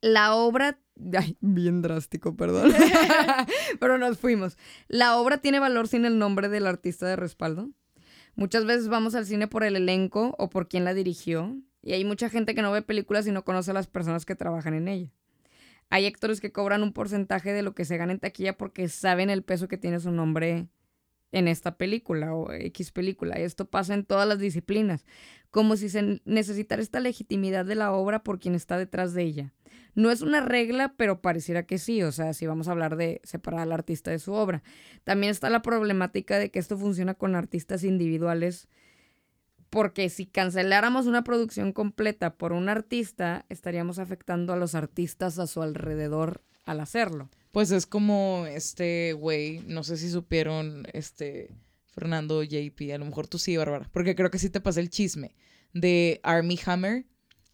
la obra, ay, bien drástico, perdón, pero nos fuimos. La obra tiene valor sin el nombre del artista de respaldo. Muchas veces vamos al cine por el elenco o por quién la dirigió, y hay mucha gente que no ve películas y no conoce a las personas que trabajan en ella. Hay actores que cobran un porcentaje de lo que se gana en taquilla porque saben el peso que tiene su nombre en esta película o X película. Esto pasa en todas las disciplinas, como si se necesitara esta legitimidad de la obra por quien está detrás de ella. No es una regla, pero pareciera que sí, o sea, si vamos a hablar de separar al artista de su obra. También está la problemática de que esto funciona con artistas individuales, porque si canceláramos una producción completa por un artista, estaríamos afectando a los artistas a su alrededor al hacerlo. Pues es como este güey, no sé si supieron, este Fernando JP, a lo mejor tú sí, Bárbara, porque creo que sí te pasé el chisme de Army Hammer,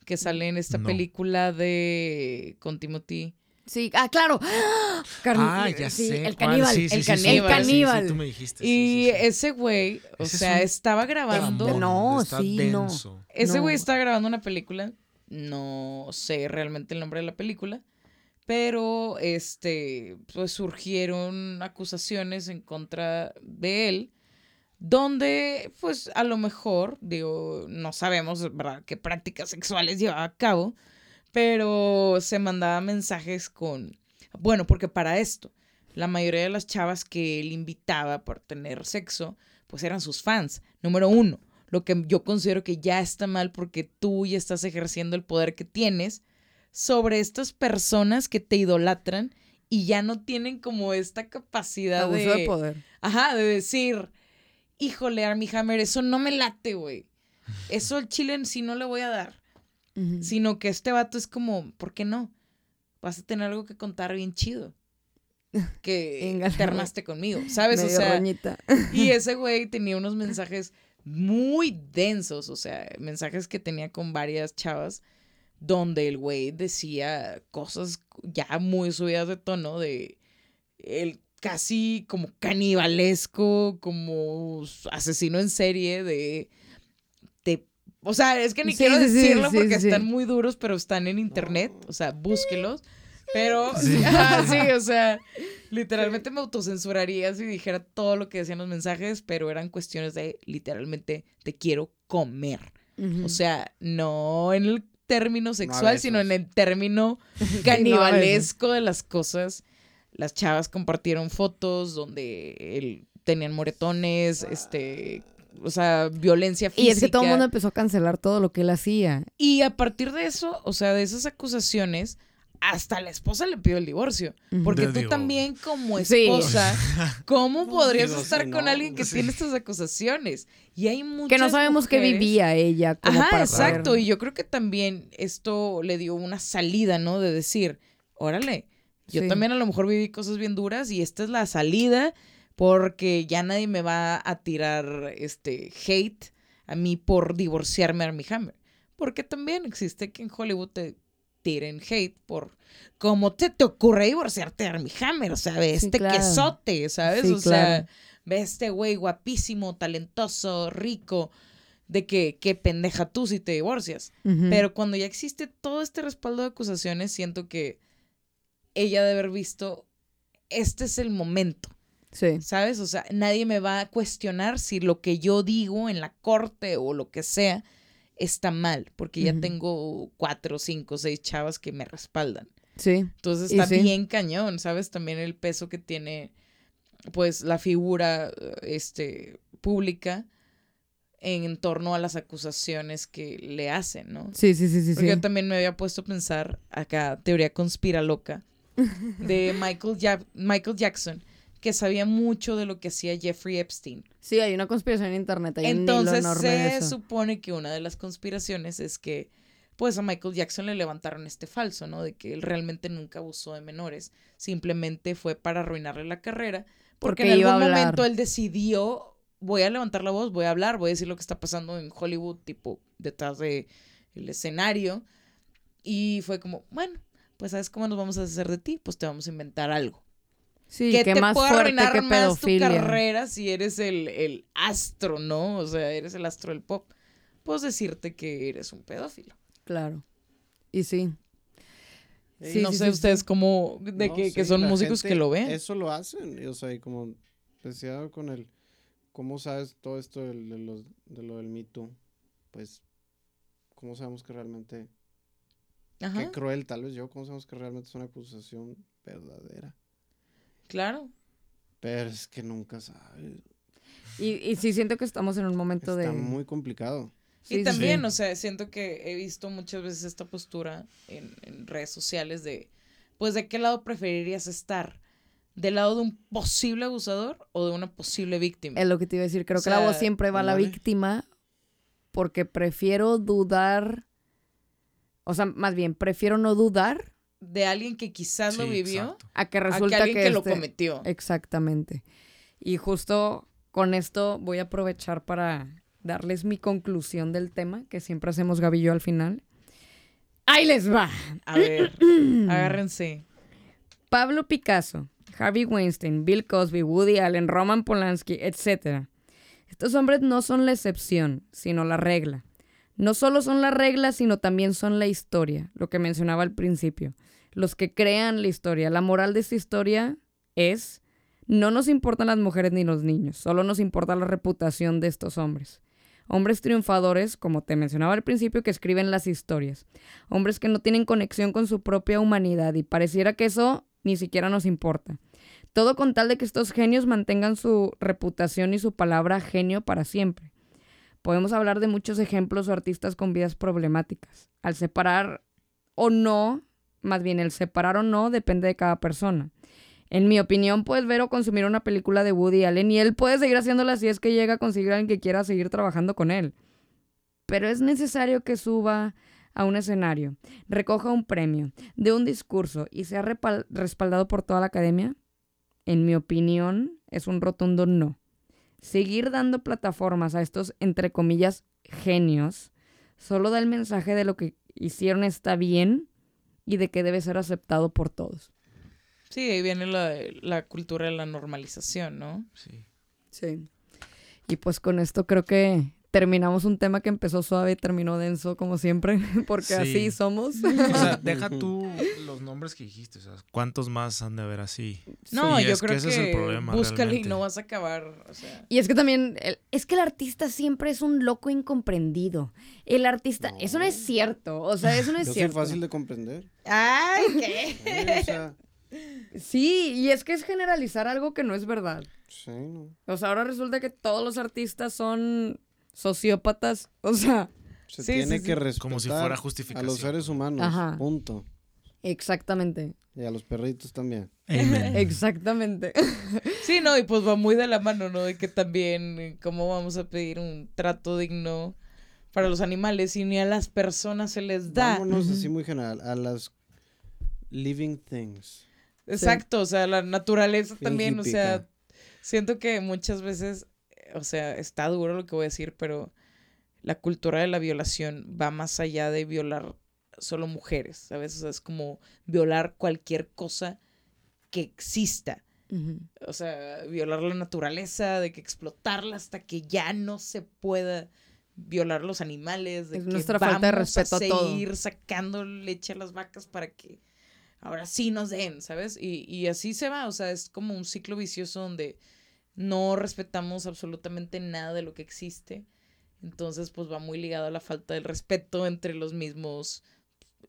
que sale en esta No. película de con Timothy. Sí, ah, claro. Carni- Ah, ya sí, sé. El caníbal. Sí, sí, el sí, sí, caníbal. sí, el caníbal. Sí, tú me dijiste. sí, Y sí, sí. ese güey, o Ese sea, estaba grabando. No, está sí, no. Ese No. güey estaba grabando una película. No sé realmente el nombre de la película. Pero este, pues surgieron acusaciones en contra de él. Donde, pues, a lo mejor, digo, no sabemos, ¿verdad?, qué prácticas sexuales llevaba a cabo. Pero se mandaba mensajes con. Bueno, porque para esto, la mayoría de las chavas que él invitaba por tener sexo, pues eran sus fans. Número uno lo que yo considero que ya está mal porque tú ya estás ejerciendo el poder que tienes sobre estas personas que te idolatran y ya no tienen como esta capacidad Abuso de, de poder. ajá, de decir, híjole, Armie Hammer, eso no me late, güey. Eso al chile en sí no le voy a dar. Sino que este vato es como, ¿por qué no? Vas a tener algo que contar bien chido. Que Véngale, te armaste conmigo, ¿sabes? Medio o sea, roñita. y ese güey tenía unos mensajes muy densos, o sea, mensajes que tenía con varias chavas, donde el güey decía cosas ya muy subidas de tono, de el casi como canibalesco, como asesino en serie, de... de o sea, es que ni Sí, quiero sí, decirlo sí, porque sí, están muy duros, pero están en internet, o sea, búsquelos. Pero, Sí. o sea, literalmente me autocensuraría si dijera todo lo que decían los mensajes, pero eran cuestiones de literalmente te quiero comer. O sea, no en el término sexual, besos. sino en el término canibalesco de las cosas. Las chavas compartieron fotos donde él, tenían moretones, este, o sea, violencia física. y es que todo el mundo empezó a cancelar todo lo que él hacía. Y a partir de eso, o sea, de esas acusaciones, hasta la esposa le pidió el divorcio. Porque Te tú digo. también como Sí. esposa, ¿cómo podrías estar con no, alguien que sí. tiene estas acusaciones? Y hay muchas Que no sabemos qué vivía ella como Ajá, para exacto. saber. Y yo creo que también esto le dio una salida, ¿no? De decir, órale, yo Sí. también a lo mejor viví cosas bien duras y esta es la salida porque ya nadie me va a tirar este hate a mí por divorciarme a Armie Hammer. Porque también existe que en Hollywood te tiren hate por cómo te, te ocurre divorciarte de Armie Hammer, o sea, ve Sí, este claro. quesote, ¿sabes? Sí, o sea, ve este güey guapísimo, talentoso, rico, de que qué pendeja tú si te divorcias. Pero cuando ya existe todo este respaldo de acusaciones, siento que ella debe haber visto, este es el momento, Sí. ¿sabes? O sea, nadie me va a cuestionar si lo que yo digo en la corte o lo que sea está mal, porque ya tengo cuatro, cinco, seis chavas que me respaldan. Sí. Entonces está sí. bien cañón, ¿sabes? También el peso que tiene, pues, la figura, este, pública en torno a las acusaciones que le hacen, ¿no? Sí, sí, sí, sí. Porque sí. yo también me había puesto a pensar, acá, teoría conspira loca, de Michael, Ja- Michael Jackson, que sabía mucho de lo que hacía Jeffrey Epstein. Sí, hay una conspiración en internet. Hay un hilo Entonces de se eso. supone que una de las conspiraciones es que pues a Michael Jackson le levantaron este falso, ¿no? De que él realmente nunca abusó de menores, simplemente fue para arruinarle la carrera, porque, Porque en algún momento él decidió, voy a levantar la voz, voy a hablar, voy a decir lo que está pasando en Hollywood, tipo detrás de el escenario, y fue como, bueno, pues ¿sabes cómo nos vamos a hacer de ti? Pues te vamos a inventar algo Sí, que que te más puede fuerte arruinar que más tu carrera si eres el, el astro, ¿no? O sea, eres el astro del pop. Puedo decirte que eres un pedófilo. Claro. Y sí. Sí, Sí, no sí, sé sí, ustedes sí. cómo, de No, que, que son músicos que lo ven. Eso lo hacen, y, o sea, y como decía con el, ¿cómo sabes todo esto de, los, de lo del Me Too? Pues, ¿cómo sabemos que realmente, Ajá, qué cruel tal vez yo, cómo sabemos que realmente es una acusación verdadera? Claro. Pero es que nunca sabes, Y, y sí siento que estamos en un momento está de... muy complicado. Sí, y también, sí. o sea, siento que he visto muchas veces esta postura en, en redes sociales de, pues, ¿de qué lado preferirías estar? ¿Del lado de un posible abusador o de una posible víctima? Es lo que te iba a decir. Creo O que la voz siempre va a la víctima porque prefiero dudar... O sea, más bien, prefiero no dudar De alguien que quizás lo Sí, vivió exacto. a que a que resulta alguien que, lo este- cometió. Exactamente. Y justo con esto voy a aprovechar para darles mi conclusión del tema, que siempre hacemos yo al final. ¡Ahí les va! A ver, agárrense. Pablo Picasso, Harvey Weinstein, Bill Cosby, Woody Allen, Roman Polanski, etc. Estos hombres no son la excepción, sino la regla. No solo son la regla, sino también son la historia, lo que mencionaba al principio. Los que crean la historia. La moral de esta historia es, no nos importan las mujeres ni los niños, solo nos importa la reputación de estos hombres. Hombres triunfadores, como te mencionaba al principio, que escriben las historias. Hombres que no tienen conexión con su propia humanidad y pareciera que eso ni siquiera nos importa. Todo con tal de que estos genios mantengan su reputación y su palabra genio para siempre. Podemos hablar de muchos ejemplos o artistas con vidas problemáticas. Al separar o no, más bien el separar o no depende de cada persona. En mi opinión, puedes ver o consumir una película de Woody Allen y él puede seguir haciéndola si es que llega a conseguir a alguien que quiera seguir trabajando con él. Pero es necesario que suba a un escenario, recoja un premio, dé un discurso y sea respaldado por toda la academia. En mi opinión, es un rotundo no. Seguir dando plataformas a estos, entre comillas, genios, solo da el mensaje de lo que hicieron está bien y de que debe ser aceptado por todos. Sí, ahí viene la, la cultura de la normalización, ¿no? Sí. Sí. Y pues con esto creo que terminamos un tema que empezó suave y terminó denso, como siempre, porque Sí. así somos. O sea, deja tú los nombres que dijiste. O sea, ¿cuántos más han de haber así? No, Sí, yo es que creo ese es el que problema, búscale y no vas a acabar. O sea, Y es que también, el- es que el artista siempre es un loco incomprendido. El artista, eso no es cierto, o sea, eso no es Yo cierto. fácil de comprender. ¡Ay, qué! Sí, o sea, Sí, y es que es generalizar algo que no es verdad. sí, no. O sea, ahora resulta que todos los artistas son sociópatas, o sea, Se Sí, tiene sí, que sí. respetar Como si fuera a los seres humanos. Ajá. Punto. Exactamente. Y a los perritos también. Amen. Exactamente. Sí, no, y pues va muy de la mano, ¿no? De que también, eh, ¿cómo vamos a pedir un trato digno para los animales y ni a las personas se les da? Vámonos así muy general, a las living things. Exacto, o sea, la naturaleza también, o sea, siento que muchas veces, o sea, está duro lo que voy a decir, pero la cultura de la violación va más allá de violar solo mujeres, ¿sabes? O sea, es como violar cualquier cosa que exista. O sea, violar la naturaleza, de que explotarla hasta que ya no se pueda violar los animales, de Es que nuestra falta de vamos respeto a todo. seguir sacando leche a las vacas para que ahora sí nos den, ¿sabes? Y, y así se va, o sea, es como un ciclo vicioso donde no respetamos absolutamente nada de lo que existe. Entonces, pues va muy ligado a la falta del respeto entre los mismos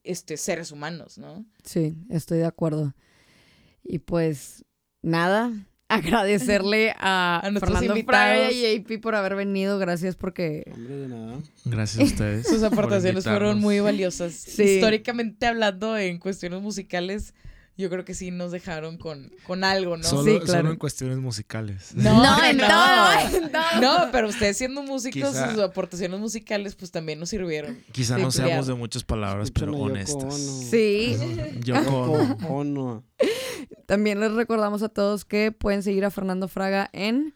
este, seres humanos, ¿no? Sí, estoy de acuerdo. Y pues nada, agradecerle a, A nuestros Fernando y AP por haber venido. Gracias porque Hombre de nada. Gracias a ustedes. Sus por aportaciones fueron muy valiosas. Sí. Históricamente hablando, en cuestiones musicales, yo creo que sí nos dejaron con, con algo, ¿no? Solo, Sí, solo claro. en cuestiones musicales. No, No, en no. todo, en todo. No, pero ustedes siendo músicos, Quizá- sus aportaciones musicales, pues también nos sirvieron. Quizá Sí, no seamos claro. de muchas palabras, pero honestas. Sí. Yo Ono. También les recordamos a todos que pueden seguir a Fernando Fraga en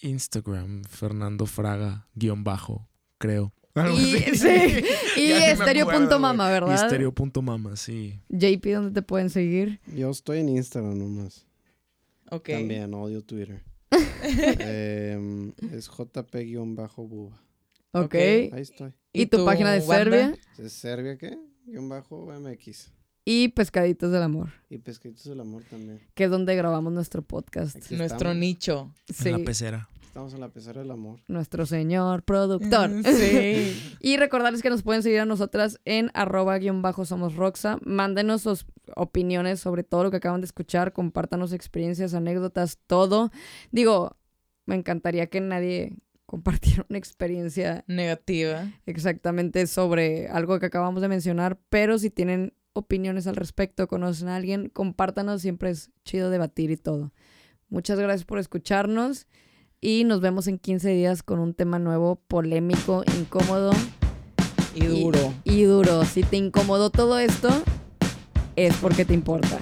Instagram, Fernando Fraga, guion bajo, creo. y, sí, y güey. ¿verdad? Misterio.mama, sí. JP, ¿dónde te pueden seguir? Yo estoy en Instagram nomás. Ok. También, odio Twitter. Em, es JP-buba. Ok. Ahí estoy. ¿Y, tu, página de banda? Serbia? ¿Es Serbia qué? Guión bajo MX. Y Pescaditos del Amor, Y Pescaditos del Amor también. que es donde grabamos nuestro podcast. Aquí Nuestro estamos. nicho. Sí, En la pecera. Estamos en la pecera del amor. nuestro señor productor. Sí. Y recordarles que nos pueden seguir a nosotras en arroba guion bajo somos Roxa. Mándenos sus opiniones sobre todo lo que acaban de escuchar. Compártanos experiencias, anécdotas, todo. Digo, me encantaría que nadie compartiera una experiencia Negativa. exactamente sobre algo que acabamos de mencionar, pero si tienen opiniones al respecto, conocen a alguien, compártanos, siempre es chido debatir y todo. Muchas gracias por escucharnos y nos vemos en 15 días con un tema nuevo, polémico, incómodo Y duro. y duro. Si te incomodó todo esto, es porque te importa.